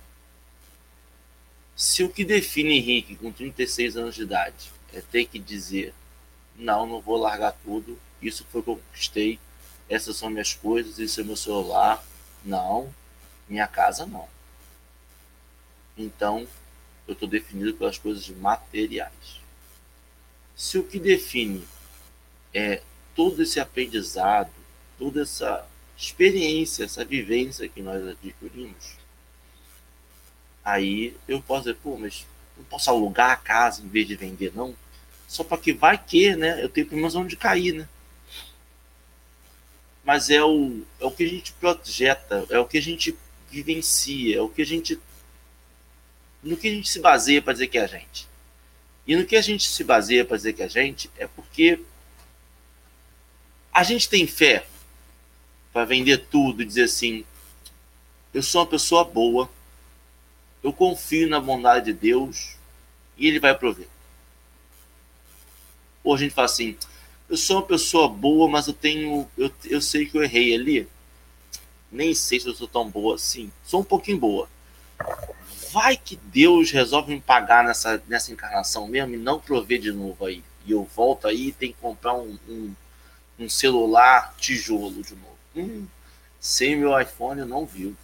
S2: Se o que define Henrique com 36 anos de idade é ter que dizer: não, não vou largar tudo, isso foi o que eu conquistei, essas são minhas coisas, isso é meu celular. Não, minha casa não. Então, eu estou definido pelas coisas materiais. Se o que define é todo esse aprendizado, toda essa experiência, essa vivência que nós adquirimos, aí eu posso dizer, pô, mas não posso alugar a casa em vez de vender, não? Só para que vai que, né? Eu tenho pelo menos onde cair, né? Mas é o, é o que a gente projeta, é o que a gente vivencia, é o que a gente. no que a gente se baseia para dizer que é a gente. E no que a gente se baseia para dizer que é a gente é porque a gente tem fé para vender tudo e dizer assim: eu sou uma pessoa boa, eu confio na bondade de Deus e Ele vai prover. Ou a gente fala assim: eu sou uma pessoa boa, mas eu tenho. Eu, eu sei que eu errei ali. Nem sei se eu sou tão boa assim. Sou um pouquinho boa. Vai que Deus resolve me pagar nessa, nessa encarnação mesmo e não prover de novo aí. e eu volto aí tem que comprar um, um, um celular tijolo de novo. Hum, sem meu iPhone eu não vivo.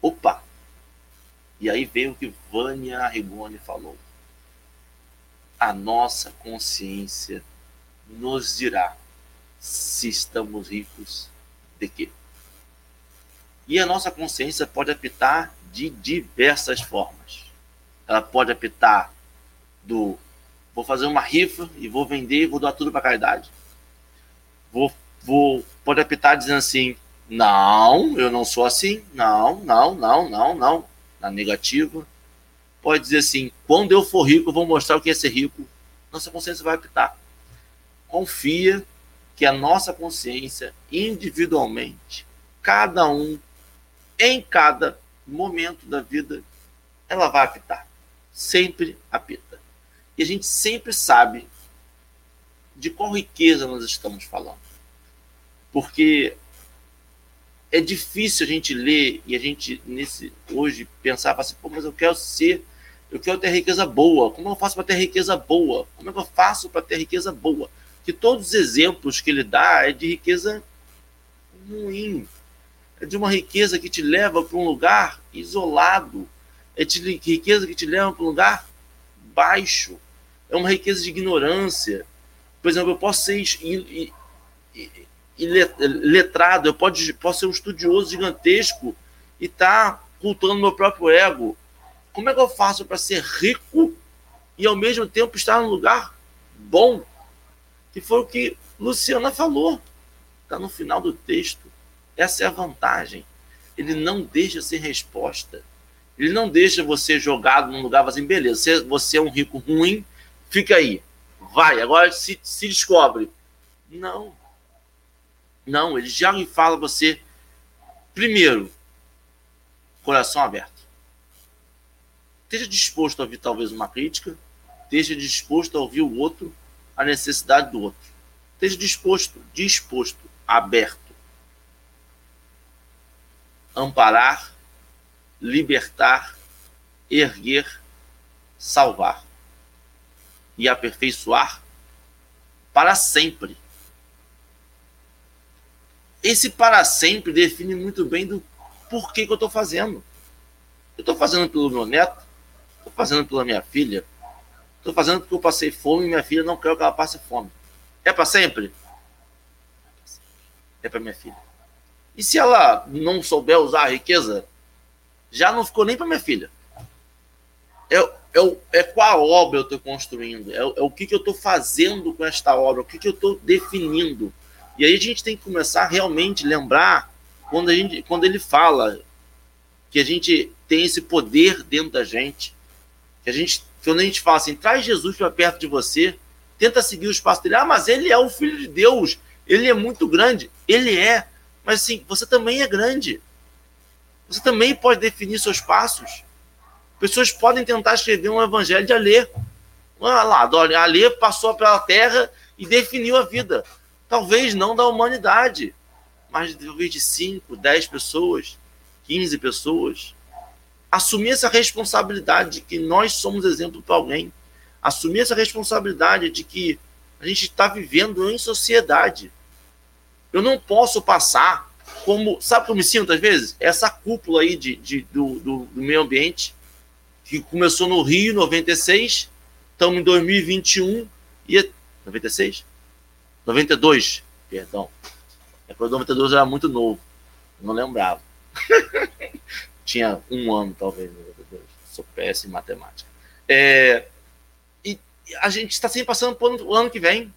S2: Opa! E aí veio o que Vânia Rigoni falou. A nossa consciência nos dirá se estamos ricos de quê. E a nossa consciência pode apitar de diversas formas. Ela pode apitar do vou fazer uma rifa e vou vender e vou dar tudo para caridade. Vou, vou, pode apitar dizendo assim, não, eu não sou assim, não, não, não, não, não, na negativa. Pode dizer assim, quando eu for rico, eu vou mostrar o que é ser rico. Nossa consciência vai apitar. Confia que a nossa consciência, individualmente, cada um, em cada momento da vida, ela vai apitar. Sempre apita. E a gente sempre sabe de qual riqueza nós estamos falando. Porque é difícil a gente ler e a gente, nesse hoje, pensar assim, pô, mas eu quero ser, eu quero ter riqueza boa. Como eu faço para ter riqueza boa? Como é que eu faço para ter riqueza boa? Que todos os exemplos que ele dá é de riqueza ruim. É de uma riqueza que te leva para um lugar isolado. É de riqueza que te leva para um lugar baixo. É uma riqueza de ignorância. Por exemplo, eu posso ser letrado, eu posso ser um estudioso gigantesco e estar tá cultuando meu próprio ego. Como é que eu faço para ser rico e ao mesmo tempo estar num lugar bom? Que foi o que Luciana falou. Está no final do texto. Essa é a vantagem. Ele não deixa sem resposta. Ele não deixa você jogado num lugar assim, beleza, você é um rico ruim, fica aí. Vai, agora se, se descobre. Não. Não, ele já me fala você, primeiro, coração aberto. Esteja disposto a ouvir talvez uma crítica, esteja disposto a ouvir o outro, a necessidade do outro. Esteja disposto, disposto, aberto. Amparar, libertar, erguer, salvar e aperfeiçoar para sempre esse para sempre define muito bem do porquê que eu estou fazendo. Eu estou fazendo pelo meu neto, estou fazendo pela minha filha, estou fazendo porque eu passei fome e minha filha não quer que ela passe fome. É para sempre? É para minha filha. E se ela não souber usar a riqueza, já não ficou nem para minha filha. É, é, é qual obra eu estou construindo, é, é, o que, que eu estou fazendo com esta obra, o que, que eu estou definindo. E aí a gente tem que começar a realmente lembrar quando, a gente, quando ele fala que a gente tem esse poder dentro da gente, que a gente, quando a gente fala assim, traz Jesus para perto de você, tenta seguir os passos dele, ah, mas ele é o Filho de Deus, ele é muito grande, ele é, mas assim, você também é grande, você também pode definir seus passos. Pessoas podem tentar escrever um evangelho de Alê. Ah lá, Alê passou pela terra e definiu a vida talvez não da humanidade, mas talvez de 5, 10 pessoas, 15 pessoas. Assumir essa responsabilidade de que nós somos exemplo para alguém. Assumir essa responsabilidade de que a gente está vivendo em sociedade. Eu não posso passar como. Sabe como eu me sinto às vezes? Essa cúpula aí de, de do, do, do meio ambiente, que começou no Rio, 96, estamos em 2021 e. 96? 92, perdão. É que o 92 era muito novo. Não lembrava. Tinha um ano, talvez, 92. Sou péssimo em matemática. É, e a gente está sempre passando para o ano que vem.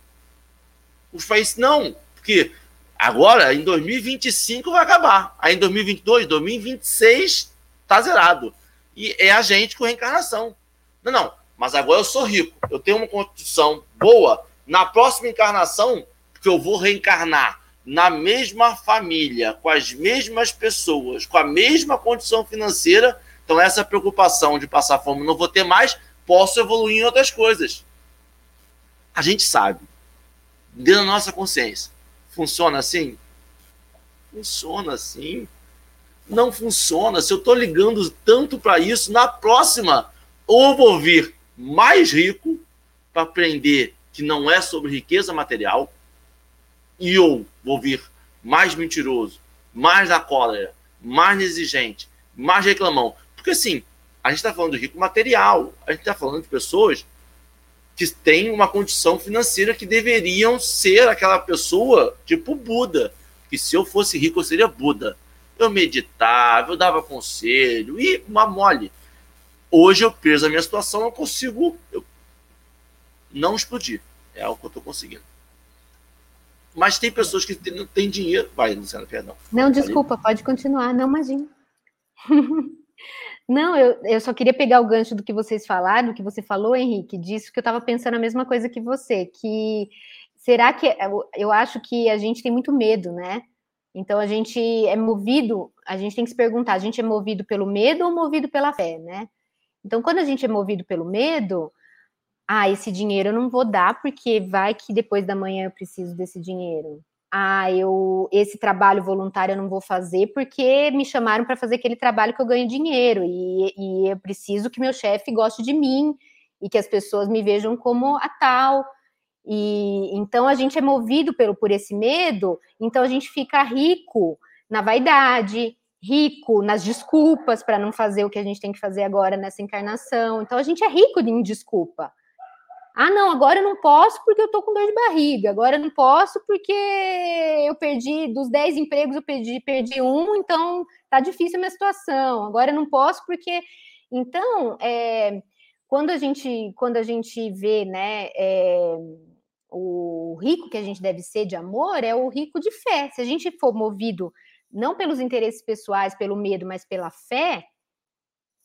S2: Os países, não, porque agora, em 2025, vai acabar. Aí em 2022, 2026, tá zerado. E é a gente com reencarnação. Não, não, mas agora eu sou rico. Eu tenho uma constituição boa na próxima encarnação, que eu vou reencarnar na mesma família, com as mesmas pessoas, com a mesma condição financeira, então essa preocupação de passar fome não vou ter mais, posso evoluir em outras coisas. A gente sabe, dentro da nossa consciência, funciona assim? Funciona assim. Não funciona. Se eu estou ligando tanto para isso, na próxima, ou vou vir mais rico para aprender que não é sobre riqueza material, e eu vou vir mais mentiroso, mais na cólera, mais exigente, mais reclamão. Porque assim, a gente está falando de rico material, a gente está falando de pessoas que têm uma condição financeira que deveriam ser aquela pessoa tipo Buda, que se eu fosse rico eu seria Buda. Eu meditava, eu dava conselho e uma mole. Hoje eu preso a minha situação, eu consigo eu não explodir. É o que eu estou conseguindo. Mas tem pessoas que não têm dinheiro. Vai, Luciana, perdão.
S3: Não, desculpa, pode continuar. Não, imagina. Não, eu, eu só queria pegar o gancho do que vocês falaram, do que você falou, Henrique, disso que eu estava pensando a mesma coisa que você, que será que eu, eu acho que a gente tem muito medo, né? Então a gente é movido, a gente tem que se perguntar, a gente é movido pelo medo ou movido pela fé, né? Então, quando a gente é movido pelo medo, ah, esse dinheiro eu não vou dar porque vai que depois da manhã eu preciso desse dinheiro. Ah, eu esse trabalho voluntário eu não vou fazer porque me chamaram para fazer aquele trabalho que eu ganho dinheiro e, e eu preciso que meu chefe goste de mim e que as pessoas me vejam como a tal. E então a gente é movido pelo por esse medo, então a gente fica rico na vaidade, rico nas desculpas para não fazer o que a gente tem que fazer agora nessa encarnação. Então a gente é rico em desculpa. Ah, não, agora eu não posso porque eu tô com dor de barriga. Agora eu não posso porque eu perdi dos 10 empregos, eu perdi, perdi um, então tá difícil a minha situação. Agora eu não posso porque. Então, é, quando a gente quando a gente vê, né, é, o rico que a gente deve ser de amor é o rico de fé. Se a gente for movido não pelos interesses pessoais, pelo medo, mas pela fé,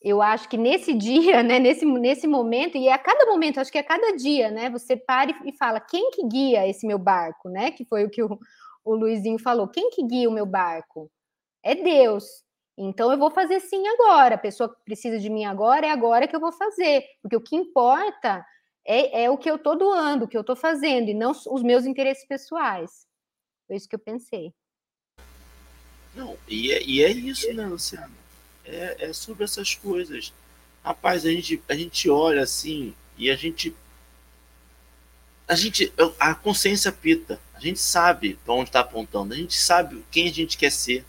S3: eu acho que nesse dia, né, nesse, nesse momento, e é a cada momento, acho que é a cada dia, né, você para e fala, quem que guia esse meu barco, né, que foi o que o, o Luizinho falou, quem que guia o meu barco? É Deus. Então eu vou fazer sim agora, a pessoa que precisa de mim agora, é agora que eu vou fazer, porque o que importa é, é o que eu estou doando, o que eu estou fazendo, e não os meus interesses pessoais. Foi isso que eu pensei.
S2: Não, e é, e é isso, né, Luciano? É, é sobre essas coisas. Rapaz, a gente, a gente olha assim e a gente. A gente. A consciência pita. A gente sabe para onde está apontando. A gente sabe quem a gente quer ser.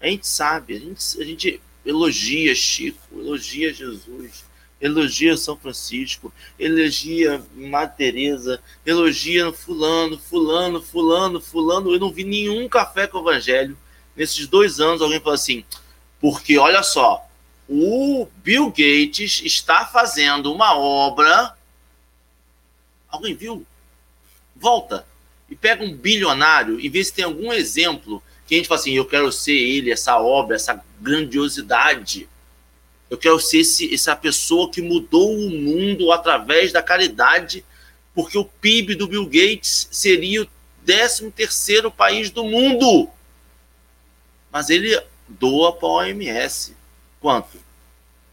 S2: A gente sabe. A gente, a gente elogia Chico, elogia Jesus, elogia São Francisco, elogia Madre Teresa, elogia fulano, fulano, fulano, fulano. Eu não vi nenhum café com o evangelho nesses dois anos, alguém falou assim, porque olha só, o Bill Gates está fazendo uma obra. Alguém viu? Volta e pega um bilionário e vê se tem algum exemplo que a gente fala assim: eu quero ser ele, essa obra, essa grandiosidade. Eu quero ser esse, essa pessoa que mudou o mundo através da caridade, porque o PIB do Bill Gates seria o 13 terceiro país do mundo mas ele doa para a OMS. Quanto?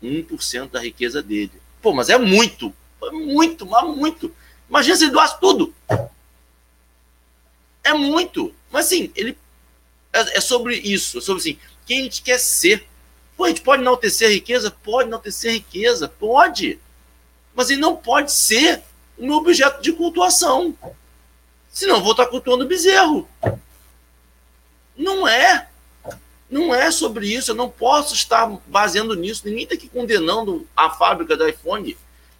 S2: 1% da riqueza dele. Pô, mas é muito. É muito, mas muito. Imagina se ele doasse tudo. É muito. Mas assim, ele é, é sobre isso, é sobre assim, quem a gente quer ser. Pô, a gente pode enaltecer a riqueza? Pode enaltecer a riqueza, pode. Mas ele não pode ser o meu objeto de cultuação. Senão vou estar cultuando bezerro. Não é. Não é sobre isso, eu não posso estar baseando nisso. Ninguém está aqui condenando a fábrica do iPhone,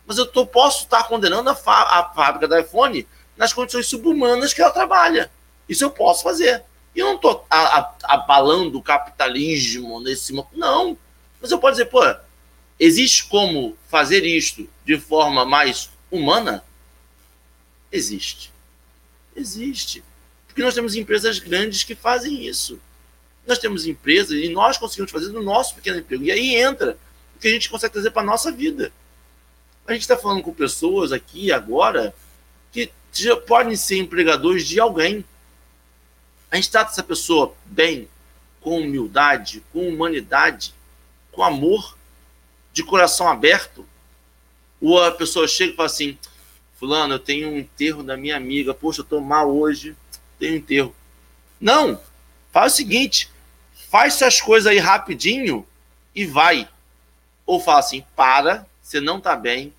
S2: mas eu tô, posso estar condenando a, a fábrica do iPhone nas condições subhumanas que ela trabalha. Isso eu posso fazer. E eu não estou abalando o capitalismo nesse momento. Não. Mas eu posso dizer, pô, existe como fazer isto de forma mais humana? Existe. Existe. Porque nós temos empresas grandes que fazem isso. Nós temos empresas e nós conseguimos fazer do nosso pequeno emprego. E aí entra o que a gente consegue trazer para a nossa vida. A gente está falando com pessoas aqui agora que já podem ser empregadores de alguém. A gente trata essa pessoa bem, com humildade, com humanidade, com amor, de coração aberto. Ou a pessoa chega e fala assim: Fulano, eu tenho um enterro da minha amiga, poxa, eu estou mal hoje, tenho um enterro. Não! Faz o seguinte: faz suas coisas aí rapidinho e vai. Ou fala assim: para, você não tá bem,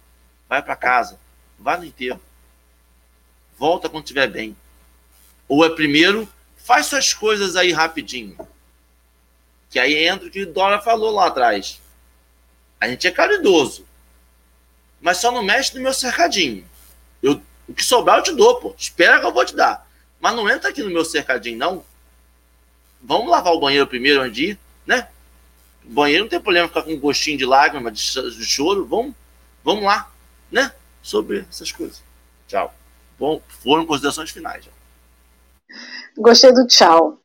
S2: vai para casa, vai no enterro. volta quando estiver bem. Ou é primeiro, faz suas coisas aí rapidinho. Que aí entra o que Dora falou lá atrás. A gente é caridoso. Mas só não mexe no meu cercadinho. Eu, o que sobrar eu te dou, pô. Espera que eu vou te dar. Mas não entra aqui no meu cercadinho, não. Vamos lavar o banheiro primeiro antes de ir, né? O banheiro não tem problema ficar com um gostinho de lágrima, de choro. Vamos, vamos lá, né? Sobre essas coisas. Tchau. Bom, foram considerações finais. Já.
S1: Gostei do tchau.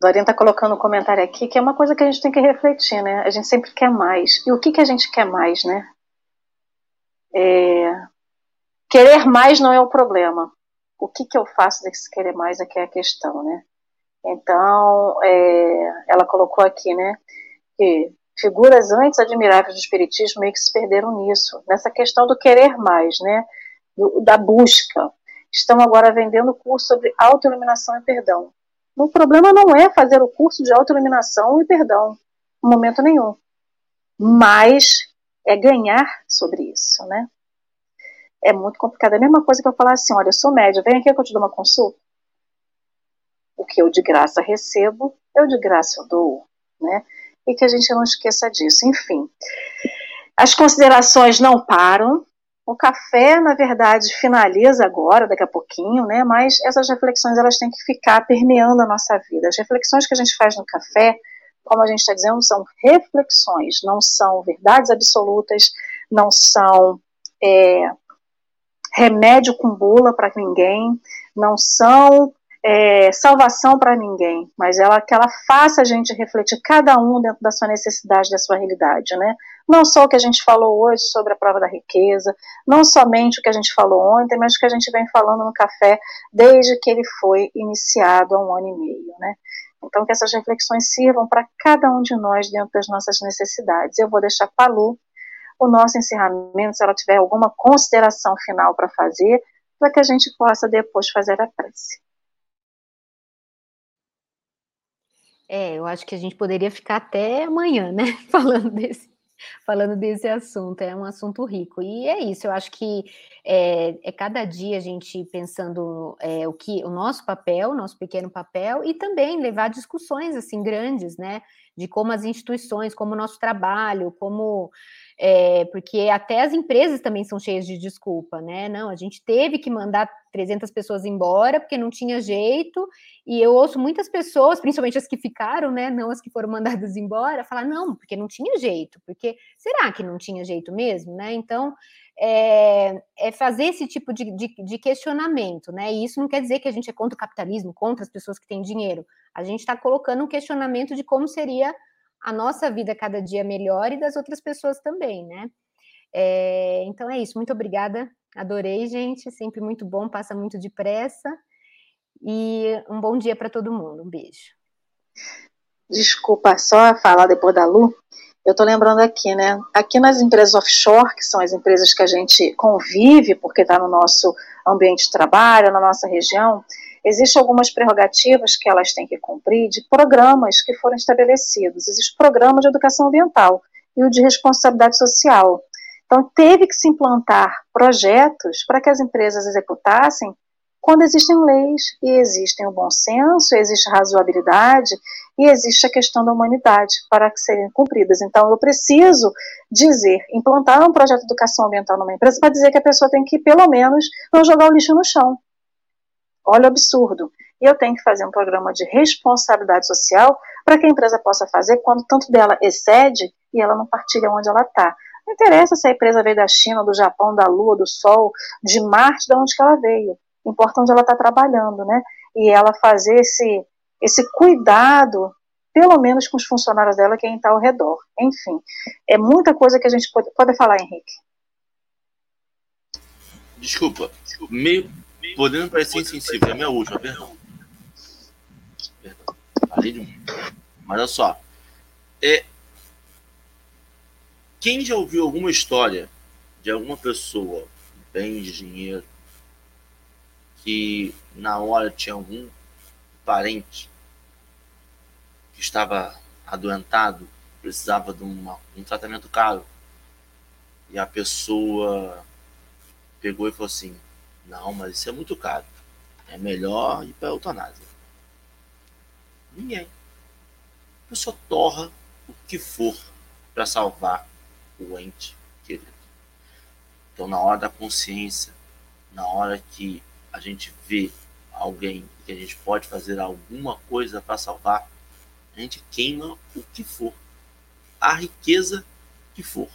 S1: Dorinha está colocando um comentário aqui que é uma coisa que a gente tem que refletir, né? A gente sempre quer mais. E o que, que a gente quer mais, né? É... Querer mais não é o problema. O que, que eu faço desse querer mais é que é a questão, né? Então, é... ela colocou aqui, né? Que figuras antes admiráveis do espiritismo meio que se perderam nisso, nessa questão do querer mais, né? Do, da busca. Estão agora vendendo curso sobre autoiluminação e perdão. O problema não é fazer o curso de autoiluminação e perdão, em momento nenhum. Mas é ganhar sobre isso, né? É muito complicado. É a mesma coisa que eu falar assim: olha, eu sou média, vem aqui que eu te dou uma consulta. Que eu de graça recebo, eu de graça dou, né? E que a gente não esqueça disso. Enfim, as considerações não param, o café, na verdade, finaliza agora, daqui a pouquinho, né? Mas essas reflexões elas têm que ficar permeando a nossa vida. As reflexões que a gente faz no café, como a gente está dizendo, são reflexões, não são verdades absolutas, não são é, remédio com bula para ninguém, não são é, salvação para ninguém, mas ela que ela faça a gente refletir cada um dentro da sua necessidade, da sua realidade, né? Não só o que a gente falou hoje sobre a prova da riqueza, não somente o que a gente falou ontem, mas o que a gente vem falando no café desde que ele foi iniciado há um ano e meio, né? Então que essas reflexões sirvam para cada um de nós dentro das nossas necessidades. Eu vou deixar para Lu o nosso encerramento, se ela tiver alguma consideração final para fazer, para que a gente possa depois fazer a prece.
S3: É, eu acho que a gente poderia ficar até amanhã, né, falando desse, falando desse assunto. É um assunto rico. E é isso, eu acho que é, é cada dia a gente pensando é, o que o nosso papel, nosso pequeno papel, e também levar discussões assim grandes, né? De como as instituições, como o nosso trabalho, como é, porque até as empresas também são cheias de desculpa, né? Não, a gente teve que mandar 300 pessoas embora porque não tinha jeito, e eu ouço muitas pessoas, principalmente as que ficaram, né? Não as que foram mandadas embora, falar, não, porque não tinha jeito, porque será que não tinha jeito mesmo, né? Então, é, é fazer esse tipo de, de, de, questionamento, né? E isso não quer dizer que a gente é contra o capitalismo, contra as pessoas que têm dinheiro. A gente está colocando um questionamento de como seria a nossa vida cada dia melhor e das outras pessoas também, né? É, então é isso, muito obrigada, adorei, gente, sempre muito bom, passa muito depressa. E um bom dia para todo mundo, um beijo.
S1: Desculpa, só falar depois da Lu. Eu estou lembrando aqui, né? Aqui nas empresas offshore, que são as empresas que a gente convive, porque está no nosso ambiente de trabalho, na nossa região, Existem algumas prerrogativas que elas têm que cumprir de programas que foram estabelecidos. Existe o programa de educação ambiental e o de responsabilidade social. Então, teve que se implantar projetos para que as empresas executassem quando existem leis e existem o bom senso, existe a razoabilidade e existe a questão da humanidade para que serem cumpridas. Então, eu preciso dizer, implantar um projeto de educação ambiental numa empresa para dizer que a pessoa tem que, pelo menos, não jogar o lixo no chão. Olha o absurdo. E eu tenho que fazer um programa de responsabilidade social para que a empresa possa fazer quando tanto dela excede e ela não partilha onde ela está. Não interessa se a empresa veio da China, do Japão, da Lua, do Sol, de Marte, de onde que ela veio. Importa onde ela está trabalhando, né? E ela fazer esse, esse cuidado, pelo menos com os funcionários dela, quem está ao redor. Enfim, é muita coisa que a gente pode, pode falar, Henrique.
S2: Desculpa, meio Podendo parecer insensível, é a minha última, perdão. Perdão. Falei de um. Mas olha só. É... Quem já ouviu alguma história de alguma pessoa, bem de dinheiro, que na hora tinha algum parente que estava adoentado, precisava de uma, um tratamento caro, e a pessoa pegou e falou assim: não, mas isso é muito caro. é melhor ir para a eutanásia. Ninguém. A pessoa torra o que for para salvar o ente querido. Então, na hora da consciência, na hora que a gente vê alguém que a gente pode fazer alguma coisa para salvar, a gente queima o que for, a riqueza que for.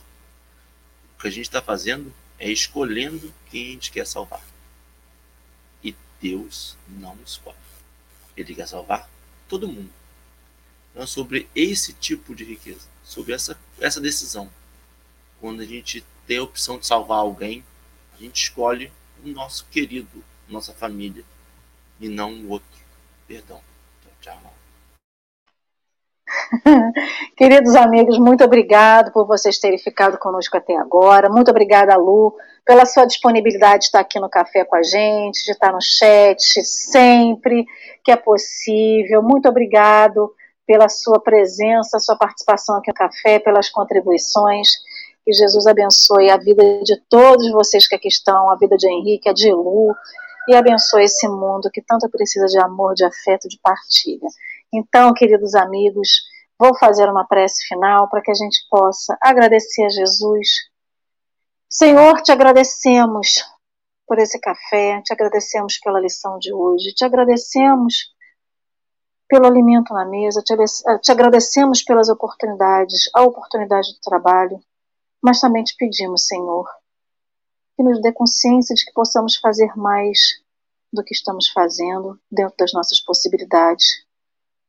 S2: O que a gente está fazendo é escolhendo quem a gente quer salvar. Deus não escolhe. Ele quer salvar todo mundo. Então, é sobre esse tipo de riqueza, sobre essa, essa decisão. Quando a gente tem a opção de salvar alguém, a gente escolhe o nosso querido, nossa família, e não o outro. Perdão. Tchau, tchau.
S1: Queridos amigos, muito obrigado por vocês terem ficado conosco até agora. Muito obrigada, Lu, pela sua disponibilidade de estar aqui no café com a gente, de estar no chat sempre que é possível. Muito obrigado pela sua presença, sua participação aqui no café, pelas contribuições. Que Jesus abençoe a vida de todos vocês que aqui estão, a vida de Henrique, a de Lu, e abençoe esse mundo que tanto precisa de amor, de afeto, de partilha. Então, queridos amigos, vou fazer uma prece final para que a gente possa agradecer a Jesus. Senhor, te agradecemos por esse café, te agradecemos pela lição de hoje, te agradecemos pelo alimento na mesa, te, te agradecemos pelas oportunidades, a oportunidade de trabalho, mas também te pedimos, Senhor, que nos dê consciência de que possamos fazer mais do que estamos fazendo dentro das nossas possibilidades.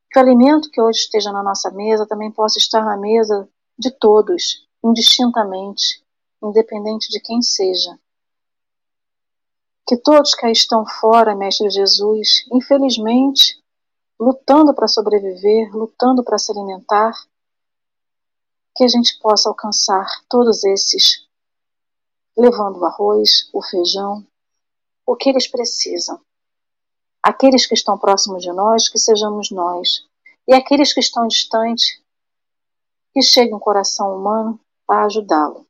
S1: Que o alimento que hoje esteja na nossa mesa também possa estar na mesa de todos, indistintamente, independente de quem seja. Que todos que aí estão fora, Mestre Jesus, infelizmente, lutando para sobreviver, lutando para se alimentar, que a gente possa alcançar todos esses, levando o arroz, o feijão, o que eles precisam. Aqueles que estão próximos de nós, que sejamos nós, e aqueles que estão distantes, que chegue um coração humano a ajudá-lo.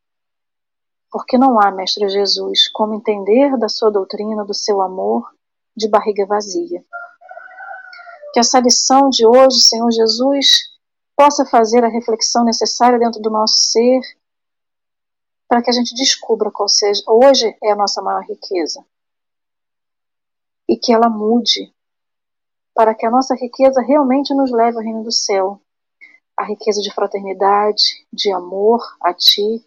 S1: Porque não há, Mestre Jesus, como entender da sua doutrina, do seu amor, de barriga vazia. Que essa lição de hoje, Senhor Jesus, possa fazer a reflexão necessária dentro do nosso ser, para que a gente descubra qual seja, hoje é a nossa maior riqueza. E que ela mude, para que a nossa riqueza realmente nos leve ao reino do céu. A riqueza de fraternidade, de amor a Ti,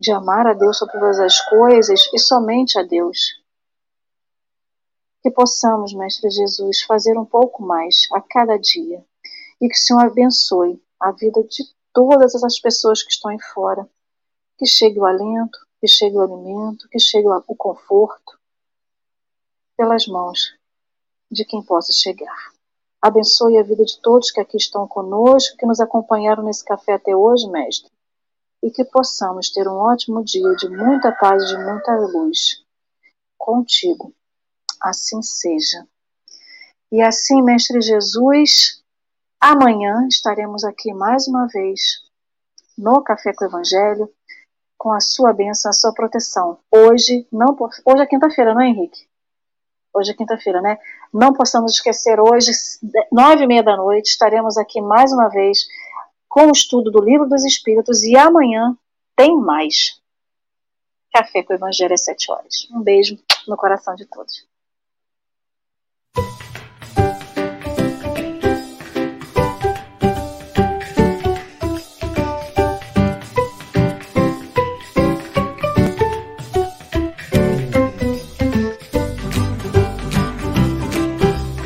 S1: de amar a Deus sobre todas as coisas e somente a Deus que possamos, Mestre Jesus, fazer um pouco mais a cada dia e que o Senhor abençoe a vida de todas essas pessoas que estão aí fora. Que chegue o alento, que chegue o alimento, que chegue o conforto pelas mãos de quem possa chegar. Abençoe a vida de todos que aqui estão conosco, que nos acompanharam nesse café até hoje, Mestre, e que possamos ter um ótimo dia de muita paz e de muita luz contigo assim seja. E assim, Mestre Jesus, amanhã estaremos aqui mais uma vez no Café com o Evangelho, com a sua bênção, a sua proteção. Hoje, não, hoje é quinta-feira, não é, Henrique? Hoje é quinta-feira, né? Não possamos esquecer, hoje, nove e meia da noite, estaremos aqui mais uma vez com o estudo do Livro dos Espíritos e amanhã tem mais. Café com o Evangelho às sete horas. Um beijo no coração de todos.